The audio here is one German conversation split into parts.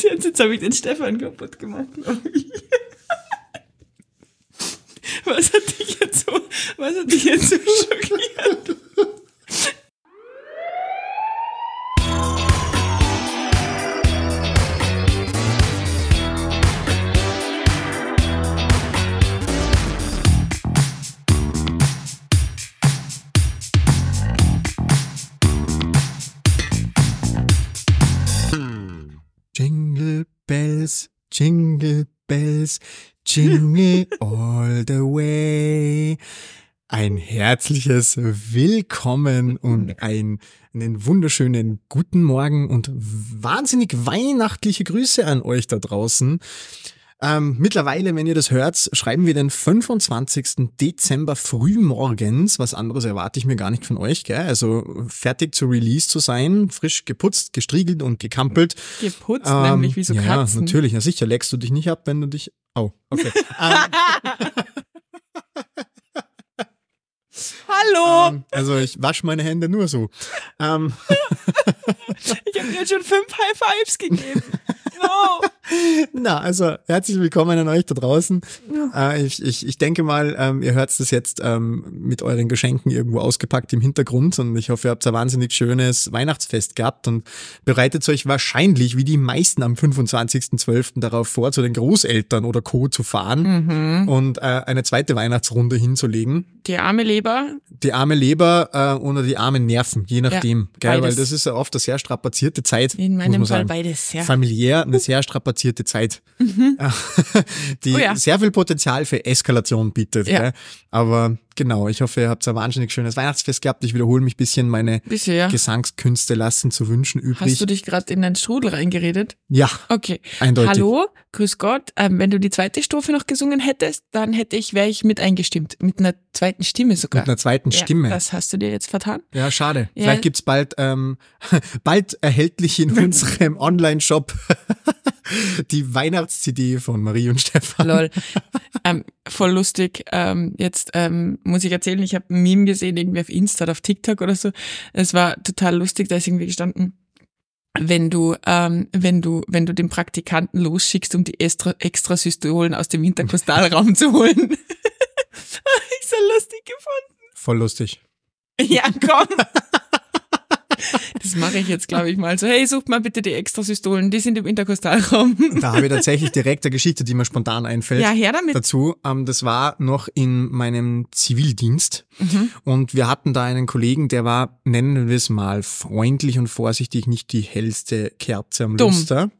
bis jetzt. Jetzt habe ich den Stefan kaputt gemacht, glaube ich. Was hat dich jetzt so, was hat dich jetzt so schockiert? Jingle all the way. Ein herzliches Willkommen und ein, einen wunderschönen guten Morgen und wahnsinnig weihnachtliche Grüße an euch da draußen. Ähm, mittlerweile, wenn ihr das hört, schreiben wir den 25. Dezember frühmorgens. Was anderes erwarte ich mir gar nicht von euch, gell? Also fertig zu Release zu sein, frisch geputzt, gestriegelt und gekampelt. Geputzt, Ähm, nämlich wie so ja, Katzen. Ja, natürlich. Ja, sicher. Leckst du dich nicht ab, wenn du dich. Oh, okay. ähm, Hallo! ähm, also ich wasche meine Hände nur so. Ähm, ich habe dir schon fünf High Fives gegeben. No. na, also herzlich willkommen an euch da draußen. Äh, ich, ich, ich denke mal, ähm, ihr hört das jetzt ähm, mit euren Geschenken irgendwo ausgepackt im Hintergrund und ich hoffe, ihr habt ein wahnsinnig schönes Weihnachtsfest gehabt und bereitet euch wahrscheinlich, wie die meisten am 25.12. darauf vor, zu den Großeltern oder Co. zu fahren Mhm. und äh, eine zweite Weihnachtsrunde hinzulegen. Die arme Leber. Die arme Leber äh, oder die armen Nerven, je nachdem. gell? Weil beides. das ist ja oft eine sehr strapazierte Zeit. In meinem Fall sagen. beides, ja. Familiär eine sehr strapazierte Zeit, die Oh ja. sehr viel Potenzial für Eskalation bietet. Ja. Aber genau, ich hoffe, ihr habt ein wahnsinnig schönes Weihnachtsfest gehabt. Ich wiederhole mich ein bisschen, meine Bisher. Gesangskünste lassen zu wünschen übrig. Hast du dich gerade in deinen Strudel reingeredet? ja, Okay. eindeutig. Hallo, grüß Gott. Ähm, wenn du die zweite Strophe noch gesungen hättest, dann hätte ich, wäre ich mit eingestimmt. Mit einer zweiten Stimme sogar. Mit einer zweiten ja, Stimme. Das hast du dir jetzt vertan. Ja, schade. Ja. Vielleicht gibt's bald, ähm, bald erhältlich in unserem Online-Shop die Weihnachts-CD von Marie und Stefan. Lol. ähm, voll lustig. Ähm, jetzt ähm, muss ich erzählen, ich habe ein Meme gesehen, irgendwie auf Insta oder auf TikTok oder so. Es war total lustig, da ist irgendwie gestanden, wenn du, ähm, wenn du, wenn du den Praktikanten losschickst, um die Extra Extrasystolen aus dem Interkostalraum zu holen. ich so lustig gefunden. Voll lustig. Ja, komm. Das mache ich jetzt, glaube ich, mal. So, hey, sucht mal bitte die Extrasystolen, die sind im Interkostalraum. Da habe ich tatsächlich direkt eine Geschichte, die mir spontan einfällt. Ja, her damit. Dazu, ähm, das war noch in meinem Zivildienst Mhm. und wir hatten da einen Kollegen, der war, nennen wir es mal, freundlich und vorsichtig, nicht die hellste Kerze am Dumm. Luster.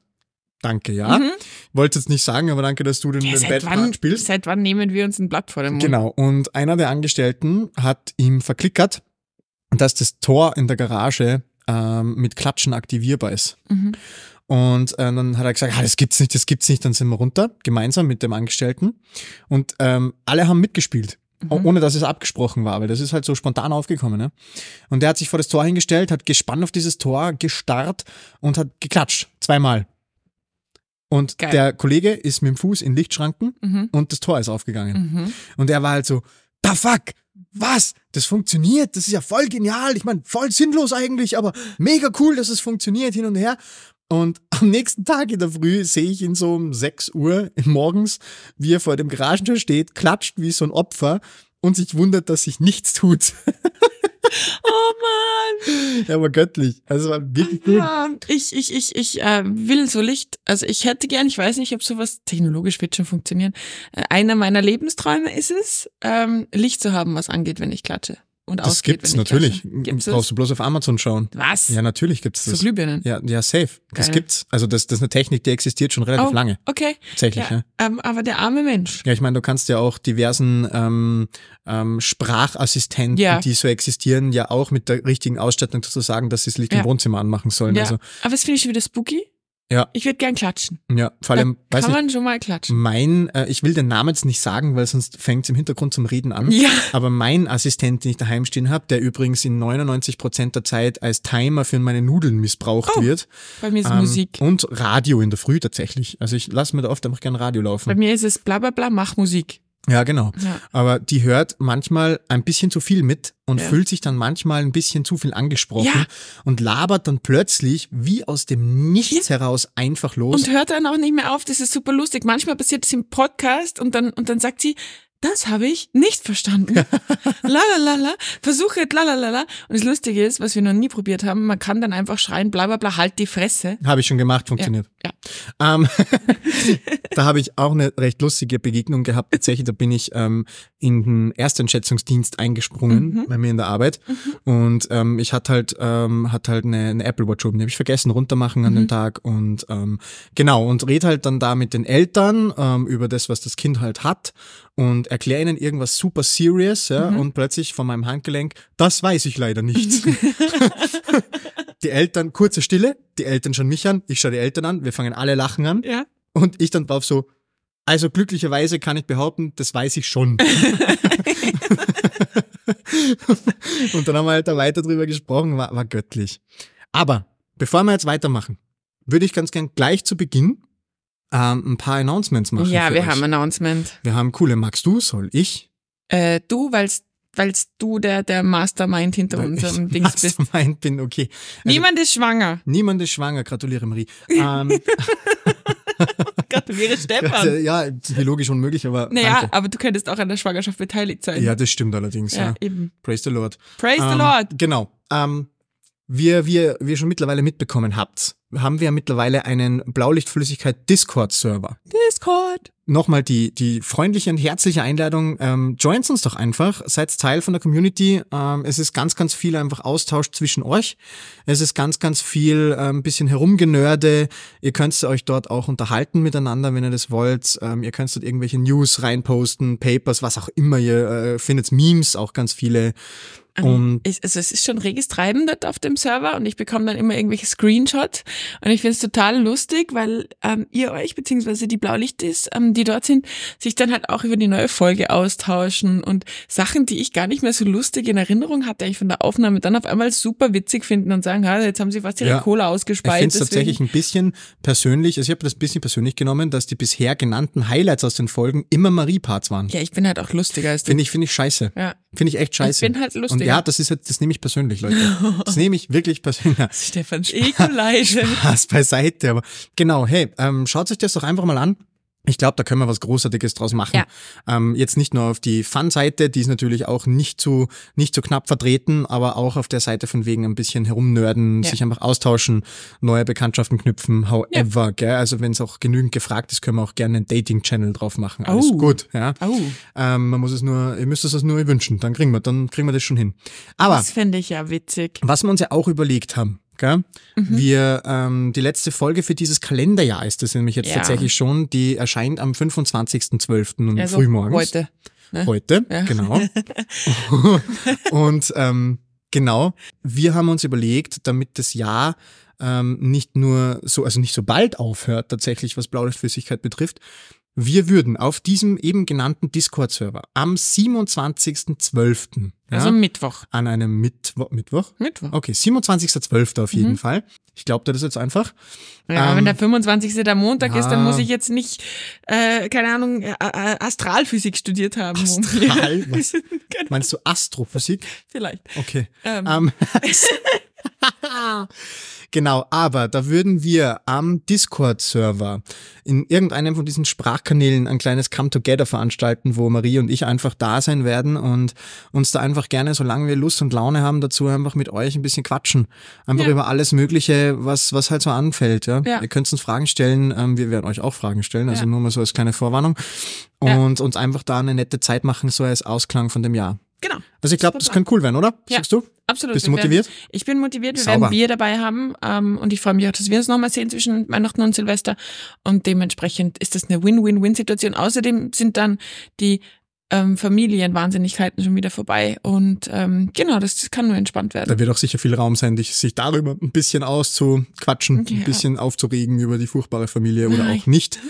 Danke, ja. Mhm. Wollte jetzt nicht sagen, aber danke, dass du den, Ja, den Bad wann, spielst. seit wann nehmen wir uns ein Blatt vor den Mund? Genau. Und einer der Angestellten hat ihm verklickert, dass das Tor in der Garage ähm, mit Klatschen aktivierbar ist. Mhm. Und äh, dann hat er gesagt, ah, das gibt's nicht, das gibt's nicht. Dann sind wir runter, gemeinsam mit dem Angestellten. Und ähm, alle haben mitgespielt. Mhm. Ohne dass es abgesprochen war, weil das ist halt so spontan aufgekommen. Ne? Und der hat sich vor das Tor hingestellt, hat gespannt auf dieses Tor, gestarrt und hat geklatscht. Zweimal. Und Geil. der Kollege ist mit dem Fuß in Lichtschranken Mhm. und das Tor ist aufgegangen. Mhm. Und er war halt so, da fuck, was? Das funktioniert, das ist ja voll genial. Ich meine, voll sinnlos eigentlich, aber mega cool, dass es funktioniert hin und her. Und am nächsten Tag in der Früh sehe ich ihn so um 6 Uhr morgens, wie er vor dem Garagentür steht, klatscht wie so ein Opfer und sich wundert, dass sich nichts tut. Oh Mann! er war göttlich. Also wirklich gut. Ja, ich, ich, ich, ich äh, will so Licht. Also ich hätte gern, ich weiß nicht, ob sowas technologisch wird schon funktionieren. Äh, einer meiner Lebensträume ist es, ähm, Licht zu haben, was angeht, wenn ich klatsche. Und Das ausgeht, gibt's wenn ich natürlich. Gibt's das? Brauchst du bloß auf Amazon schauen. Was? Ja, natürlich gibt's das. Glühbirnen? Ja, ja, safe. Das Geil. gibt's. Also das, das ist eine Technik, die existiert schon relativ Oh, lange. Okay. Tatsächlich, ja. Ja, ähm, aber der arme Mensch. Ja, ich meine, du kannst ja auch diversen ähm, ähm, Sprachassistenten, Ja. die so existieren, ja auch mit der richtigen Ausstattung dazu sagen, dass sie das Licht Ja. im Wohnzimmer anmachen sollen. Ja. Also Aber das finde ich schon wieder spooky. Ja. Ich würde gern klatschen. ja, vor allem, da weiß kann nicht, man schon mal klatschen. mein, äh, ich will den Namen jetzt nicht sagen, weil sonst fängt im Hintergrund zum Reden an. Ja. Aber mein Assistent, den ich daheim stehen habe, der übrigens in 99 Prozent der Zeit als Timer für meine Nudeln missbraucht Oh, wird. Bei mir ist Ähm, Musik. Und Radio in der Früh tatsächlich. Also ich lasse mir da oft einfach gern Radio Bei laufen. mir ist es bla bla bla, mach Musik. Ja, genau. Ja. Aber die hört manchmal ein bisschen zu viel mit und Ja. fühlt sich dann manchmal ein bisschen zu viel angesprochen Ja. und labert dann plötzlich wie aus dem Nichts heraus einfach los. Und hört dann auch nicht mehr auf. Das ist super lustig. Manchmal passiert es im Podcast und dann, und dann sagt sie, das habe ich nicht verstanden. Lalalala, versuche jetzt lalalala. Und das Lustige ist, was wir noch nie probiert haben, man kann dann einfach schreien, bla bla bla, halt die Fresse. Habe ich schon gemacht, funktioniert. Ja. Ähm, da habe ich auch eine recht lustige Begegnung gehabt. Tatsächlich, da bin ich ähm, in den Ersteinschätzungsdienst eingesprungen Mhm. bei mir in der Arbeit und ähm, ich hatte halt ähm, hatte halt eine, eine Apple Watch oben, die habe ich vergessen runtermachen an dem Mhm. Tag und ähm, genau und red halt dann da mit den Eltern ähm, über das, was das Kind halt hat und erkläre ihnen irgendwas super serious ja, Mhm. und plötzlich von meinem Handgelenk, das weiß ich leider nicht. die Eltern, kurze Stille, die Eltern schauen mich an, ich schaue die Eltern an, wir fangen alle lachen an Ja. und ich dann drauf so, also glücklicherweise kann ich behaupten, das weiß ich schon. und dann haben wir halt da weiter drüber gesprochen, war, war göttlich. Aber bevor wir jetzt weitermachen, würde ich ganz gern gleich zu Beginn ähm, ein paar Announcements machen. Ja, wir euch. haben Announcement. Wir haben coole. Magst du? Soll ich? Äh, du, weil's, weil's du der, der Mastermind hinter Weil unserem Dings bist. Mastermind bin, okay. Also, Niemand ist schwanger. niemand ist schwanger, gratuliere Marie. ähm, Gratuliere Stefan. ja, biologisch unmöglich, aber Naja, danke. aber du könntest auch an der Schwangerschaft beteiligt sein. Ja, das stimmt allerdings, ja. ja eben. Praise the Lord. Praise the Ähm, Lord. Genau. Ähm, wie, wie, wie ihr schon mittlerweile mitbekommen habt, haben wir ja mittlerweile einen Blaulichtflüssigkeit Discord-Server. Discord. Nochmal die, die freundliche und herzliche Einladung, ähm, joint uns doch einfach, seid Teil von der Community. Ähm, es ist ganz, ganz viel einfach Austausch zwischen euch. Es ist ganz, ganz viel ein ähm, bisschen herumgenörde. Ihr könnt euch dort auch unterhalten miteinander, wenn ihr das wollt. Ähm, ihr könnt dort irgendwelche News reinposten, Papers, was auch immer. Ihr äh, findet Memes, auch ganz viele. Und Ich, also es ist schon reges Treiben dort auf dem Server und ich bekomme dann immer irgendwelche Screenshots und ich finde es total lustig, weil ähm, ihr euch, beziehungsweise die Blaulichtis, ähm, die dort sind, sich dann halt auch über die neue Folge austauschen und Sachen, die ich gar nicht mehr so lustig in Erinnerung hatte, eigentlich von der Aufnahme, dann auf einmal super witzig finden und sagen, ha, jetzt haben sie fast ihre Ja. Cola Ich ausgespeit. finde es tatsächlich ein bisschen persönlich, also ich habe das ein bisschen persönlich genommen, dass die bisher genannten Highlights aus den Folgen immer Marie-Parts waren. Ja, ich bin halt auch lustiger als du. Finde ich, finde ich scheiße. Ja. Finde ich echt scheiße. Ich bin halt lustiger. Und ja, das ist jetzt, das nehme ich persönlich, Leute. Das nehme ich wirklich persönlich. Stefans Eco-Leise. Spaß beiseite, aber genau, hey, ähm, schaut euch das doch einfach mal an. Ich glaube, da können wir was Großartiges draus machen. Ja. Ähm, jetzt nicht nur auf die Fun-Seite, die ist natürlich auch nicht zu, nicht zu knapp vertreten, aber auch auf der Seite von wegen ein bisschen herumnörden, Ja. sich einfach austauschen, neue Bekanntschaften knüpfen, however, gell? Also wenn es auch genügend gefragt ist, können wir auch gerne einen Dating-Channel drauf machen. Alles Oh. gut, ja. Oh, Ähm, man muss es nur, ihr müsst es das nur wünschen, dann kriegen wir, dann kriegen wir das schon hin. Aber das fände ich ja witzig. was wir uns ja auch überlegt haben? Mhm. Wir, ähm, die letzte Folge für dieses Kalenderjahr ist das nämlich jetzt Ja. tatsächlich schon, die erscheint am 25.12. und Also frühmorgens. heute. ne? Heute, Ja. genau. und ähm, genau, wir haben uns überlegt, damit das Jahr ähm, nicht nur so, also nicht so bald aufhört, tatsächlich, was Blaulichtflüssigkeit betrifft, wir würden auf diesem eben genannten Discord-Server am 27.12. Ja, Also Mittwoch. an einem Mittwoch, Mittwoch? Mittwoch. Okay, 27.12. auf jeden Mhm. Fall. Ich glaube dir das jetzt einfach. Ja, Ähm, wenn der 25. der Montag ist, dann ja. muss ich jetzt nicht, äh, keine Ahnung, äh, äh, Astralphysik studiert haben. Astral? Was? Keine- Meinst du Astrophysik? Vielleicht. Okay. Ähm, Ähm, genau, aber da würden wir am Discord-Server in irgendeinem von diesen Sprachkanälen ein kleines Come-Together veranstalten, wo Marie und ich einfach da sein werden und uns da einfach gerne, solange wir Lust und Laune haben, dazu einfach mit euch ein bisschen quatschen. Einfach Ja. über alles Mögliche, was, was halt so anfällt. Ja? Ja. Ihr könnt uns Fragen stellen, ähm, wir werden euch auch Fragen stellen, also Ja. nur mal so als kleine Vorwarnung. Und uns einfach da eine nette Zeit machen, so als Ausklang von dem Jahr. Genau. Also ich glaube, das könnte cool werden, oder? Ja. Sagst du? Absolut. Bist du Wir werden- motiviert? Ich bin motiviert. Wir Sauber. werden Bier dabei haben. Ähm, und ich freue mich auch, dass wir uns nochmal sehen zwischen Weihnachten und Silvester. Und dementsprechend ist das eine Win-Win-Win-Situation. Außerdem sind dann die ähm, Familienwahnsinnigkeiten schon wieder vorbei. Und ähm, genau, das, das kann nur entspannt werden. Da wird auch sicher viel Raum sein, dich, sich darüber ein bisschen auszuquatschen, Ja. ein bisschen aufzuregen über die furchtbare Familie oder Nein. auch nicht.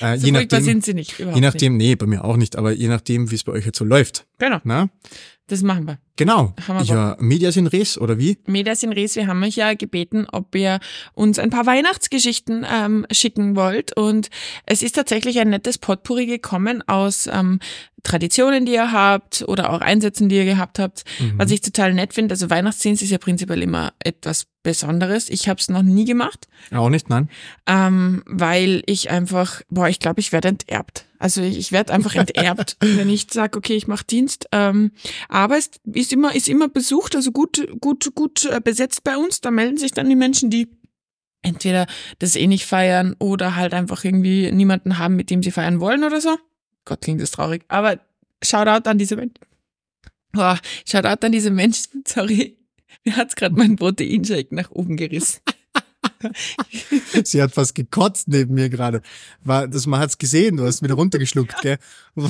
Äh, so je furchtbar nachdem, sind sie nicht. Überhaupt je nachdem, nee, bei mir auch nicht, aber je nachdem, wie es bei euch jetzt so läuft. Genau, Na? das machen wir. Genau. Haben wir Ja, Medias in Res, oder wie? Medias in Res, wir haben euch ja gebeten, ob ihr uns ein paar Weihnachtsgeschichten ähm, schicken wollt. Und es ist tatsächlich ein nettes Potpourri gekommen aus ähm, Traditionen, die ihr habt oder auch Einsätzen, die ihr gehabt habt. Mhm. Was ich total nett finde, also Weihnachtsdienst ist ja prinzipiell immer etwas Besonderes. Ich habe es noch nie gemacht, Auch nicht, nein. ähm, weil ich einfach, boah, ich glaube, ich werde enterbt. Also ich, ich werde einfach enterbt, wenn ich sage, okay, ich mache Dienst. Ähm, aber es ist immer, ist immer besucht, also gut, gut, gut äh, besetzt bei uns. Da melden sich dann die Menschen, die entweder das eh nicht feiern oder halt einfach irgendwie niemanden haben, mit dem sie feiern wollen oder so. Gott, klingt das traurig. Aber Shoutout an diese Menschen. Boah, Shoutout an diese Menschen, sorry. Mir hat's gerade mein Proteinshake nach oben gerissen. Sie hat fast gekotzt neben mir gerade. War, das, man hat's gesehen, du hast wieder runtergeschluckt, gell?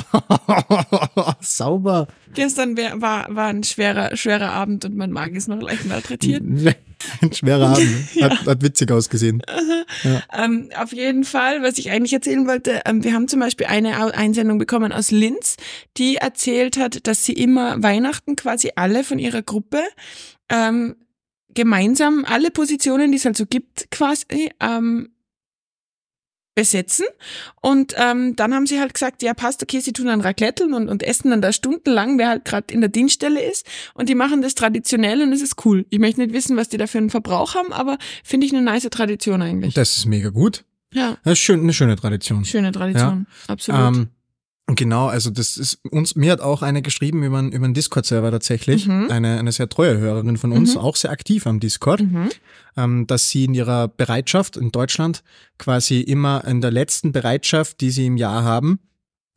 Sauber. Gestern wär, war, war ein schwerer, schwerer Abend und mein Magen ist noch leicht malträtiert. Ein schwerer Abend. Hat, hat witzig ausgesehen. Ähm, auf jeden Fall, was ich eigentlich erzählen wollte, ähm, wir haben zum Beispiel eine Einsendung bekommen aus Linz, die erzählt hat, dass sie immer Weihnachten quasi alle von ihrer Gruppe ähm, gemeinsam alle Positionen, die es halt so gibt, quasi ähm, besetzen. Und ähm, dann haben sie halt gesagt, ja passt, okay, sie tun dann Racletteln und, und essen dann da stundenlang, wer halt gerade in der Dienststelle ist. Und die machen das traditionell und es ist cool. Ich möchte nicht wissen, was die da für einen Verbrauch haben, aber finde ich eine nice Tradition eigentlich. Das ist mega gut. Ja, Das ist schön, eine schöne Tradition. schöne Tradition. Absolut. Ähm, genau, also das ist uns, mir hat auch eine geschrieben über einen, über einen Discord-Server tatsächlich, Mhm. eine, eine sehr treue Hörerin von uns, Mhm. auch sehr aktiv am Discord, mhm. ähm, dass sie in ihrer Bereitschaft in Deutschland quasi immer in der letzten Bereitschaft, die sie im Jahr haben,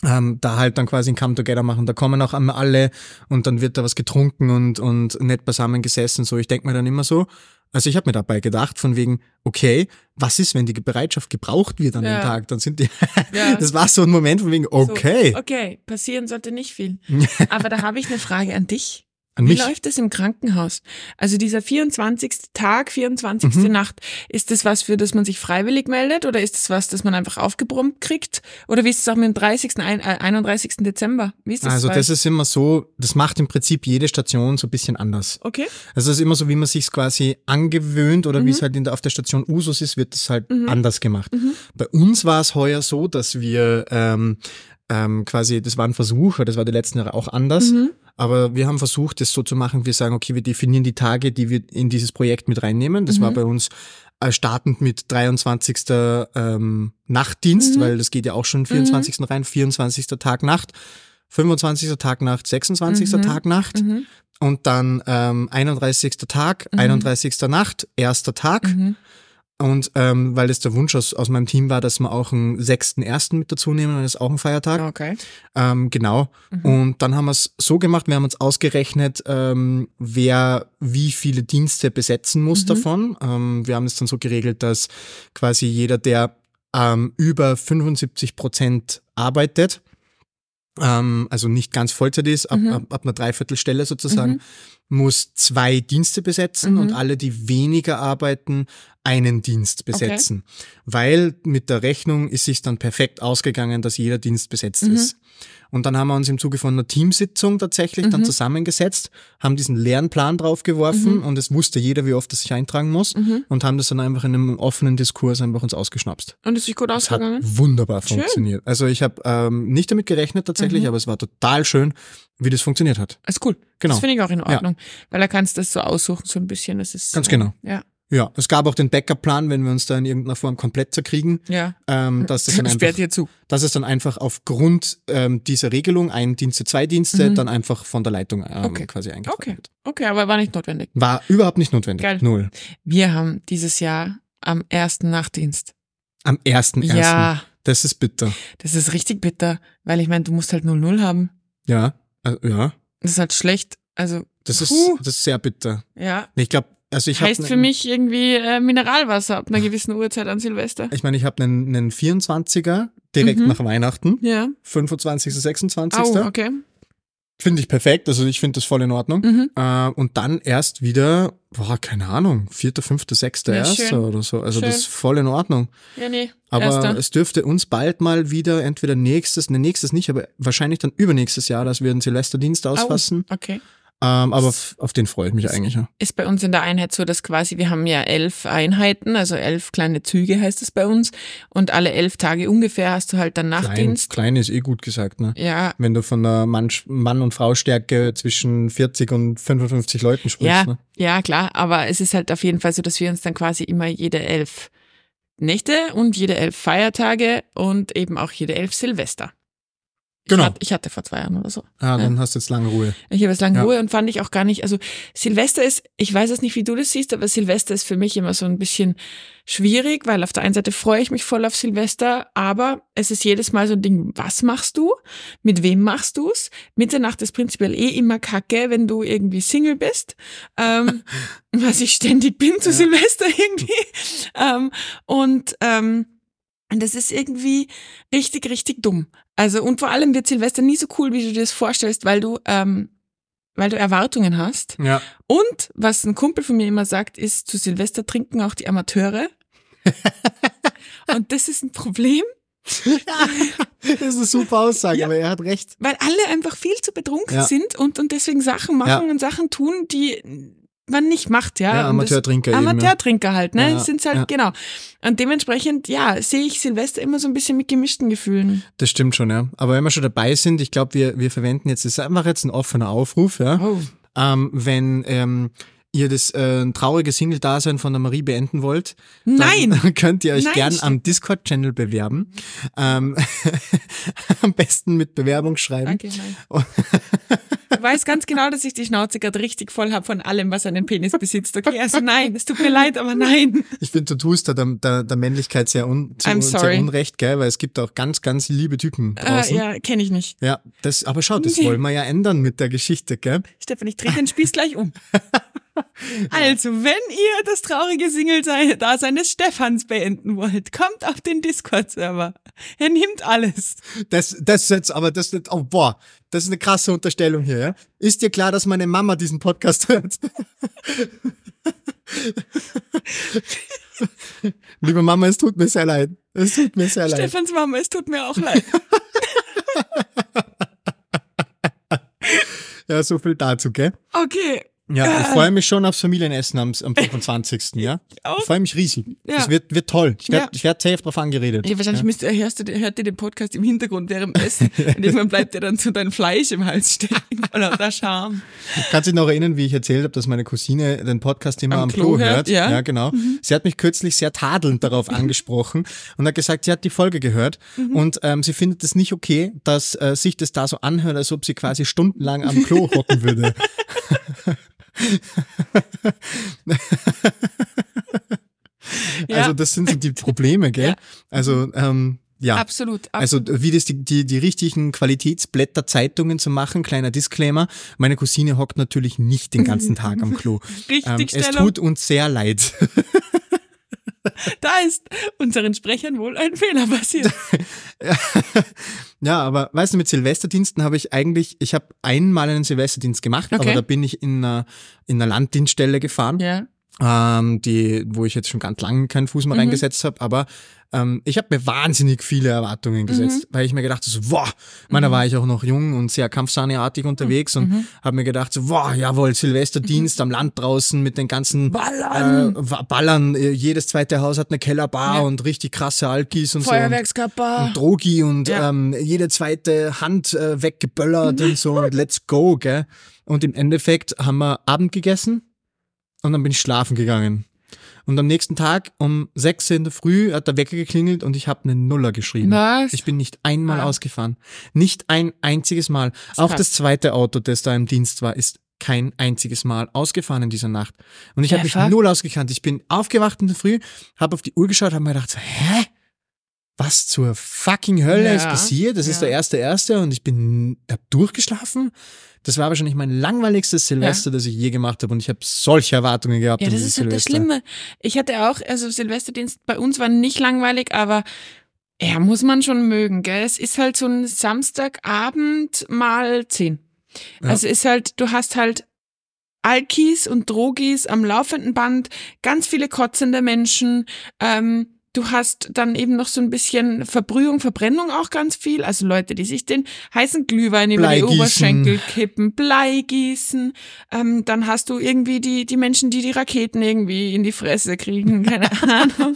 ähm, da halt dann quasi ein Come-Together machen. Da kommen auch einmal alle und dann wird da was getrunken und, und nett beisammen gesessen. So, ich denke mir dann immer so, also ich habe mir dabei gedacht, von wegen, okay, was ist, wenn die Bereitschaft gebraucht wird an Ja. dem Tag? Dann sind die, Ja. das war so ein Moment von wegen, okay, So, okay, passieren sollte nicht viel. Aber da habe ich eine Frage an dich. An Wie mich. läuft es im Krankenhaus? Also dieser 24. Tag, 24. Mhm. Nacht, ist das was, für das man sich freiwillig meldet oder ist das was, das man einfach aufgebrummt kriegt? Oder wie ist es auch mit dem 30., ein- äh, 31. Dezember? Wie ist das? Also das ist immer so, das macht im Prinzip jede Station so ein bisschen anders. Okay. Also es ist immer so, wie man sich quasi angewöhnt oder wie Mhm. es halt in der, auf der Station Usus ist, wird es halt Mhm. anders gemacht. Mhm. Bei uns war es heuer so, dass wir ähm, ähm, quasi, das war ein Versuch, das war die letzten Jahre auch anders, Mhm. Aber wir haben versucht, das so zu machen, wir sagen, okay, wir definieren die Tage, die wir in dieses Projekt mit reinnehmen. Das Mhm. war bei uns äh, startend mit 23. Ähm, Nachtdienst, Mhm. weil das geht ja auch schon 24. rein, 24. Tag Nacht. 25. Tag Nacht, 26. Mhm. Tag Nacht Mhm. und dann ähm, 31. Tag, Mhm. 31. Nacht, erster Tag. Und ähm, weil es der Wunsch aus, aus meinem Team war, dass wir auch einen 6.1. mit dazu nehmen, das ist auch ein Feiertag. Okay. Ähm, genau. Mhm. Und dann haben wir es so gemacht, wir haben uns ausgerechnet, ähm, wer wie viele Dienste besetzen muss Mhm. davon. Ähm, wir haben es dann so geregelt, dass quasi jeder, der ähm, über 75 Prozent arbeitet, ähm, also nicht ganz Vollzeit ist, ab, Mhm. ab, ab einer Dreiviertelstelle sozusagen, Mhm. muss zwei Dienste besetzen Mhm. und alle, die weniger arbeiten, einen Dienst besetzen. Weil mit der Rechnung ist sich dann perfekt ausgegangen, dass jeder Dienst besetzt Mhm. ist. Und dann haben wir uns im Zuge von einer Teamsitzung tatsächlich dann Mhm. zusammengesetzt, haben diesen leeren Plan draufgeworfen Mhm. und es wusste jeder, wie oft er sich eintragen muss Mhm. und haben das dann einfach in einem offenen Diskurs einfach uns ausgeschnapst. Und ist sich gut Das hat ausgegangen? wunderbar Schön. funktioniert. Also ich habe ähm, nicht damit gerechnet tatsächlich, Mhm. aber es war total schön, wie das funktioniert hat. Ist cool. Genau. Das finde ich auch in Ja. Ordnung. Weil da kannst du das so aussuchen, so ein bisschen. Das ist, Ganz genau. Ja. Ja, es gab auch den Backup-Plan, wenn wir uns da in irgendeiner Form komplett zerkriegen, Ja. ähm, dass, das dann einfach, dass es dann einfach aufgrund ähm, dieser Regelung, ein Dienste, zwei Dienste, Mhm. dann einfach von der Leitung ähm, Okay. quasi eingetragen Okay. wird. Okay, aber war nicht notwendig. War überhaupt nicht notwendig. Geil. Null. Wir haben dieses Jahr am ersten Nachtdienst. Am ersten, ersten. Ja, Das ist bitter. das ist richtig bitter, weil ich meine, du musst halt 0-0 haben. Ja, äh, ja. Das ist halt schlecht. Also, Das ist, Puh. das ist sehr bitter. ja. Ich glaube, also ich heißt für mich irgendwie äh, Mineralwasser ab einer gewissen Uhrzeit an Silvester. Ich meine, ich habe einen, einen 24er direkt Mhm. nach Weihnachten, Ja. 25., 26. Au, okay. Finde ich perfekt, also ich finde das voll in Ordnung. Mhm. Äh, und dann erst wieder, boah, keine Ahnung, vierter, fünfter, sechster, Ja, erster schön. oder so. Also das Schön. ist voll in Ordnung. Ja, nee. Aber Erster. es dürfte uns bald mal wieder entweder nächstes, ne, nächstes nicht, aber wahrscheinlich dann übernächstes Jahr, dass wir einen Silvesterdienst ausfassen. Okay. Ähm, aber auf den freue ich mich eigentlich. Ja. Ist bei uns in der Einheit so, dass quasi, wir haben ja elf Einheiten, also elf kleine Züge heißt es bei uns. Und alle elf Tage ungefähr hast du halt dann Klein, Nachtdienst. klein ist eh gut gesagt, ne? Ja, Wenn du von der Mann, Mann- und Frau-Stärke zwischen 40 und 55 Leuten sprichst. ja, Ne? ja, klar. Aber es ist halt auf jeden Fall so, dass wir uns dann quasi immer jede elf Nächte und jede elf Feiertage und eben auch jede elf Silvester. Ich Genau. Hatte, ich hatte vor zwei Jahren oder so. Ah, dann hast du jetzt lange Ruhe. Ich habe jetzt lange Ja. Ruhe und fand ich auch gar nicht, also Silvester ist, ich weiß es nicht, wie du das siehst, aber Silvester ist für mich immer so ein bisschen schwierig, weil auf der einen Seite freue ich mich voll auf Silvester, aber es ist jedes Mal so ein Ding, was machst du? Mit wem machst du's? Mitternacht ist prinzipiell eh immer kacke, wenn du irgendwie Single bist, ähm, was ich ständig bin zu Ja. Silvester irgendwie. ähm, und ähm, und das ist irgendwie richtig, richtig dumm. Also, und vor allem wird Silvester nie so cool, wie du dir das vorstellst, weil du, ähm, weil du Erwartungen hast. Ja. Und was ein Kumpel von mir immer sagt, ist, zu Silvester trinken auch die Amateure. und das ist ein Problem, das ist eine super Aussage, Ja. aber er hat recht. weil alle einfach viel zu betrunken Ja. sind und, und deswegen Sachen machen Ja. und Sachen tun, die man nicht macht, ja. Ja, Und das- Amateurtrinker eben. Ja. Amateurtrinker halt, ne? Ja, Sind's halt, ja. genau. Und dementsprechend, ja, sehe ich Silvester immer so ein bisschen mit gemischten Gefühlen. Das stimmt schon, ja. Aber wenn wir schon dabei sind, ich glaube, wir, wir verwenden jetzt, das ist einfach jetzt ein offener Aufruf, ja. Oh. Ähm, wenn ähm, ihr das äh, traurige Single-Dasein von der Marie beenden wollt, Nein! dann könnt ihr euch Nein, gern am Discord-Channel bewerben. Ähm, am besten mit Bewerbung schreiben. Danke, nein. Du weißt ganz genau, dass ich die Schnauze gerade richtig voll habe von allem, was einen Penis besitzt. Okay, also nein, es tut mir leid, aber nein. Ich finde, du tust da der, der, der Männlichkeit sehr, un, zu, I'm sehr unrecht, gell? Weil es gibt auch ganz, ganz liebe Typen Äh, draußen. ja, kenne ich nicht. Ja, das, aber schau, das Nee. wollen wir ja ändern mit der Geschichte, gell? Stefan, ich drehe den Spieß gleich um. Also, wenn ihr das traurige Single-Dasein des Stefans beenden wollt, kommt auf den Discord-Server. Er nimmt alles. Das, das ist jetzt, aber das, oh, boah, das ist eine krasse Unterstellung hier, ja? Ist dir klar, dass meine Mama diesen Podcast hört? Liebe Mama, es tut mir sehr leid. Es tut mir sehr leid. Stefans Mama, es tut mir auch leid. Ja, so viel dazu, gell? Okay. Ja, ich freue mich schon aufs Familienessen am, am 25. ja? Ich freue mich riesig. Ja. Das wird, wird toll. Ich werde Ja. ich werd safe drauf angeredet. Ja, wahrscheinlich müsst, ihr- hörst du, hört ihr den Podcast im Hintergrund während dem Essen. Und irgendwann bleibt dir dann so dein Fleisch im Hals stecken. Oder der Charme. Kannst du dich noch erinnern, wie ich erzählt habe, dass meine Cousine den Podcast immer am, Am Klo, Klo hört? ja. Mhm. ja, genau. Sie hat mich kürzlich sehr tadelnd darauf angesprochen und hat gesagt, sie hat die Folge gehört Mhm. und ähm, sie findet es nicht okay, dass äh, sich das da so anhört, als ob sie quasi stundenlang am Klo hocken würde. Ja, Also das sind so die Probleme, gell? Ja. Also ähm, ja. absolut. Also absolut. wie das die, die, die richtigen Qualitätsblätter Zeitungen zu machen, kleiner Disclaimer. Meine Cousine hockt natürlich nicht den ganzen Tag am Klo. Ähm, es tut uns sehr leid. da ist unseren Sprechern wohl ein Fehler passiert. Ja, aber weißt du, mit Silvesterdiensten habe ich eigentlich, ich habe einmal einen Silvesterdienst gemacht, Okay. aber da bin ich in einer, in einer Landdienststelle gefahren, Ja. Ähm, die, wo ich jetzt schon ganz lange keinen Fuß mehr Mhm. reingesetzt habe, aber ähm, ich habe mir wahnsinnig viele Erwartungen Mhm. gesetzt, weil ich mir gedacht habe, so, boah, man, da war ich auch noch jung und sehr kampfsahneartig unterwegs Mhm. und habe mir gedacht, so, boah, jawohl, Silvesterdienst am Land draußen mit den ganzen Ballern. Äh, Ballern, äh, jedes zweite Haus hat eine Kellerbar Ja. und richtig krasse Alkis und so. Feuerwerkskörper. Und Drogi und Ja. ähm, jede zweite Hand äh, weggeböllert und so und let's go, gell? Und im Endeffekt haben wir Abend gegessen und dann bin ich schlafen gegangen. Und am nächsten Tag um sechs in der Früh hat der Wecker geklingelt und ich habe eine Nuller geschrieben. Was? Ich bin nicht einmal Ah. ausgefahren. Nicht ein einziges Mal. Auch krass. das zweite Auto, das da im Dienst war, ist kein einziges Mal ausgefahren in dieser Nacht. Und ich habe mich null ausgekannt. Ich bin aufgewacht in der Früh, habe auf die Uhr geschaut, habe mir gedacht, so, hä? Was zur fucking Hölle Ja, ist passiert? Das ist ja. der erste erste und ich bin hab durchgeschlafen. Das war wahrscheinlich mein langweiligstes Silvester, das ich je gemacht habe und ich habe solche Erwartungen gehabt Ja, das ist halt das. Schlimme. Ich hatte auch, also Silvesterdienst bei uns war nicht langweilig, aber ja, muss man schon mögen, gell? Es ist halt so ein Samstagabend mal zehn. Ja. Also ist halt, du hast halt Alkis und Drogis am laufenden Band, ganz viele kotzende Menschen, ähm, Du hast dann eben noch so ein bisschen Verbrühung, Verbrennung auch ganz viel. Also Leute, die sich den heißen Glühwein über die. Oberschenkel kippen, Blei gießen. Ähm, dann hast du irgendwie die, die Menschen, die die Raketen irgendwie in die Fresse kriegen. Keine Ahnung.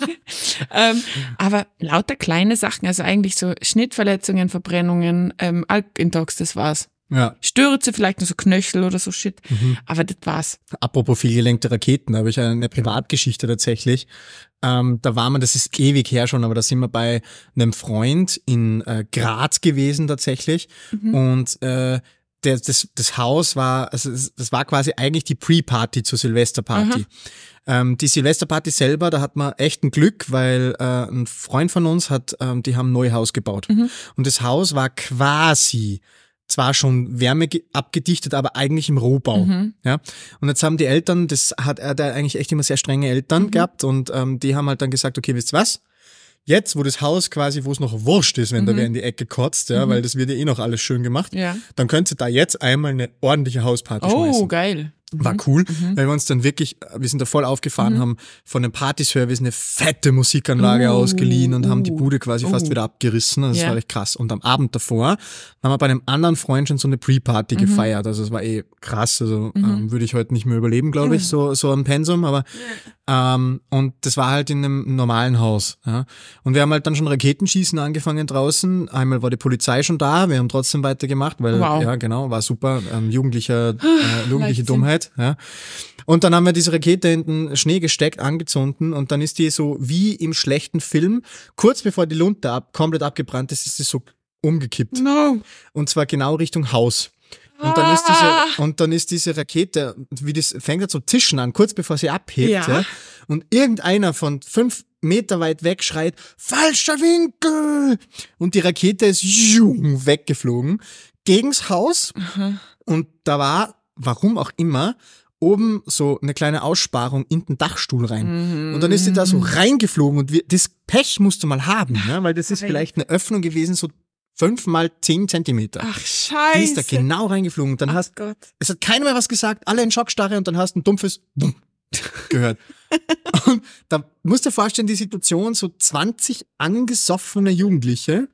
ähm, aber lauter kleine Sachen, also eigentlich so Schnittverletzungen, Verbrennungen, ähm, Alkintox, das war's. Ja. Stürze, vielleicht noch so Knöchel oder so Shit. Mhm. Aber das war's. Apropos vielgelenkte Raketen, da habe ich eine Privatgeschichte tatsächlich. Ähm, da war man, das ist ewig her schon, aber da sind wir bei einem Freund in äh, Graz gewesen tatsächlich. Und äh, der, das, das Haus war, also das war quasi eigentlich die Pre-Party zur Silvesterparty. Ähm, die Silvesterparty selber, da hat man echt ein Glück, weil äh, ein Freund von uns hat, ähm, die haben ein neues Haus gebaut. Und das Haus war quasi zwar schon Wärme ge- abgedichtet, aber eigentlich im Rohbau. Mhm. Ja. Und jetzt haben die Eltern, das hat er da eigentlich echt immer sehr strenge Eltern Mhm. gehabt und ähm, die haben halt dann gesagt, okay, wisst ihr was? Jetzt, wo das Haus quasi, wo es noch wurscht ist, wenn da wer in die Ecke kotzt, ja, weil das wird ja eh noch alles schön gemacht, Mhm. Ja. dann könnt ihr da jetzt einmal eine ordentliche Hausparty Oh, schmeißen. geil. War cool, weil wir uns dann wirklich, wir sind da voll aufgefahren, haben von dem Partyservice eine fette Musikanlage Uh, ausgeliehen und haben die uh, Bude quasi fast uh. wieder abgerissen. Also Das Ja. war echt krass. Und am Abend davor haben wir bei einem anderen Freund schon so eine Pre-Party gefeiert. Also es war eh krass. Also ähm, würde ich heute nicht mehr überleben, glaube ich, so, so ein Pensum. Aber ähm, und das war halt in einem normalen Haus. Ja. Und wir haben halt dann schon Raketenschießen angefangen draußen. Einmal war die Polizei schon da, wir haben trotzdem weitergemacht, weil Wow. ja genau, war super. Ähm, jugendlicher, äh, jugendliche Leichtsinn. Dummheit. Ja. Und dann haben wir diese Rakete in den Schnee gesteckt, angezündet und dann ist die so wie im schlechten Film, kurz bevor die Lunte ab, komplett abgebrannt ist, ist sie so umgekippt. No. Und zwar genau Richtung Haus. Und dann ist diese, und dann ist diese Rakete, wie das fängt halt so Tischen an, kurz bevor sie abhebt, Ja. ja. Und irgendeiner von fünf Meter weit weg schreit, falscher Winkel! Und die Rakete ist jung, weggeflogen, gegens Haus. Und da war, warum auch immer, oben so eine kleine Aussparung in den Dachstuhl rein. Und dann ist sie da so reingeflogen und wir, das Pech musst du mal haben, ne? weil das ist Ei. vielleicht eine Öffnung gewesen, so fünf mal zehn Zentimeter. Ach, scheiße. Die ist da genau reingeflogen. Und dann Ach hast, Gott. es hat keiner mehr was gesagt, alle in Schockstarre und dann hast du ein dumpfes Bumm gehört. und da musst du dir vorstellen, die Situation, so 20 angesoffene Jugendliche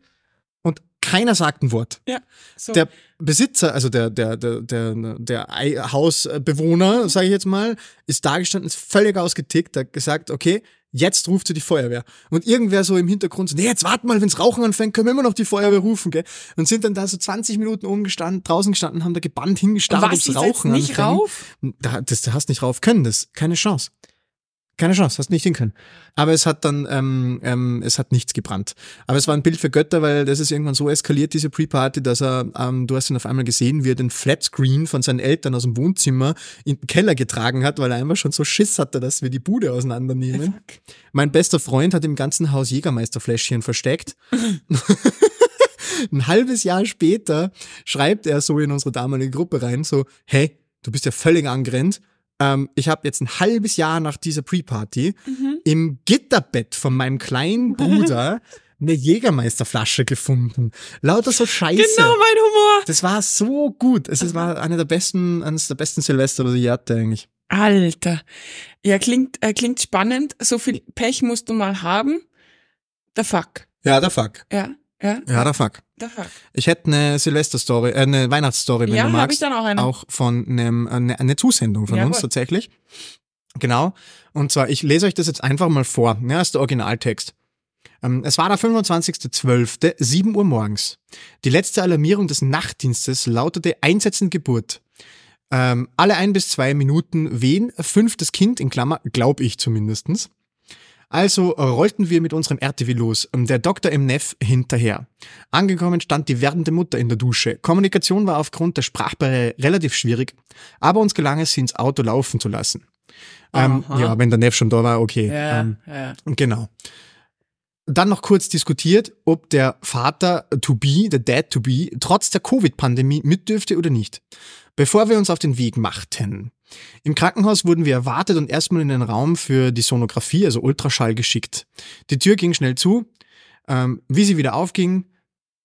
keiner sagt ein Wort. Ja. So. Der Besitzer, also der, der, der, der, der Hausbewohner, sage ich jetzt mal, ist da gestanden, ist völlig ausgetickt, hat gesagt, okay, jetzt ruft sie die Feuerwehr. Und irgendwer so im Hintergrund so, nee, jetzt wart mal, wenn's Rauchen anfängt, können wir immer noch die Feuerwehr rufen, gell? Und sind dann da so 20 Minuten oben gestanden, draußen gestanden, haben da gebannt hingestarrt, ob's Rauchen nicht anfängt. rauf? Da, das, da hast nicht rauf können, das, keine Chance. Keine Chance, hast nicht hin können. Aber es hat dann, ähm, ähm, es hat nichts gebrannt. Aber es war ein Bild für Götter, weil das ist irgendwann so eskaliert, diese Pre-Party, dass er, ähm, du hast ihn auf einmal gesehen, wie er den Flatscreen von seinen Eltern aus dem Wohnzimmer in den Keller getragen hat, weil er einfach schon so Schiss hatte, dass wir die Bude auseinandernehmen. Fuck. Mein bester Freund hat im ganzen Haus Jägermeisterfläschchen versteckt. Ein halbes Jahr später schreibt er so in unsere damalige Gruppe rein, so, hey, du bist ja völlig angerannt. Ähm, ich habe jetzt ein halbes Jahr nach dieser Pre-Party Mhm. im Gitterbett von meinem kleinen Bruder eine Jägermeisterflasche gefunden. Lauter so Scheiße. Genau mein Humor. Das war so gut. Es war eine der besten, eines der besten Silvester, was ich hatte eigentlich. Alter. Ja, klingt, äh, klingt spannend. So viel Pech musst du mal haben. Der Fuck. Ja, der Fuck. Ja, ja, Ja, der Fuck. der Fuck. Ich hätte eine Silvester-Story, äh, eine Weihnachtsstory, wenn Ja, du magst. ich dann auch eine. Auch von einem, eine, eine Zusendung von Jawohl. uns tatsächlich. Genau. Und zwar, ich lese euch das jetzt einfach mal vor. Ja, das ist der Originaltext. Ähm, es war der 25.12., 7 Uhr morgens. Die letzte Alarmierung des Nachtdienstes lautete einsetzende Geburt. Ähm, alle ein bis zwei Minuten wehen, fünftes Kind, in Klammer, glaub ich zumindestens. Also rollten wir mit unserem RTW los, ähm, der Doktor im Neff hinterher. Angekommen stand die werdende Mutter in der Dusche. Kommunikation war aufgrund der Sprachbarriere relativ schwierig, aber uns gelang es, sie ins Auto laufen zu lassen. Ähm, ja, wenn der Neff schon da war, okay. Ja, Ähm, ja. Genau. Dann noch kurz diskutiert, ob der Vater to be, der Dad to be, trotz der Covid-Pandemie mit dürfte oder nicht. Bevor wir uns auf den Weg machten. Im Krankenhaus wurden wir erwartet und erstmal in den Raum für die Sonographie, also Ultraschall, geschickt. Die Tür ging schnell zu. Ähm, wie sie wieder aufging,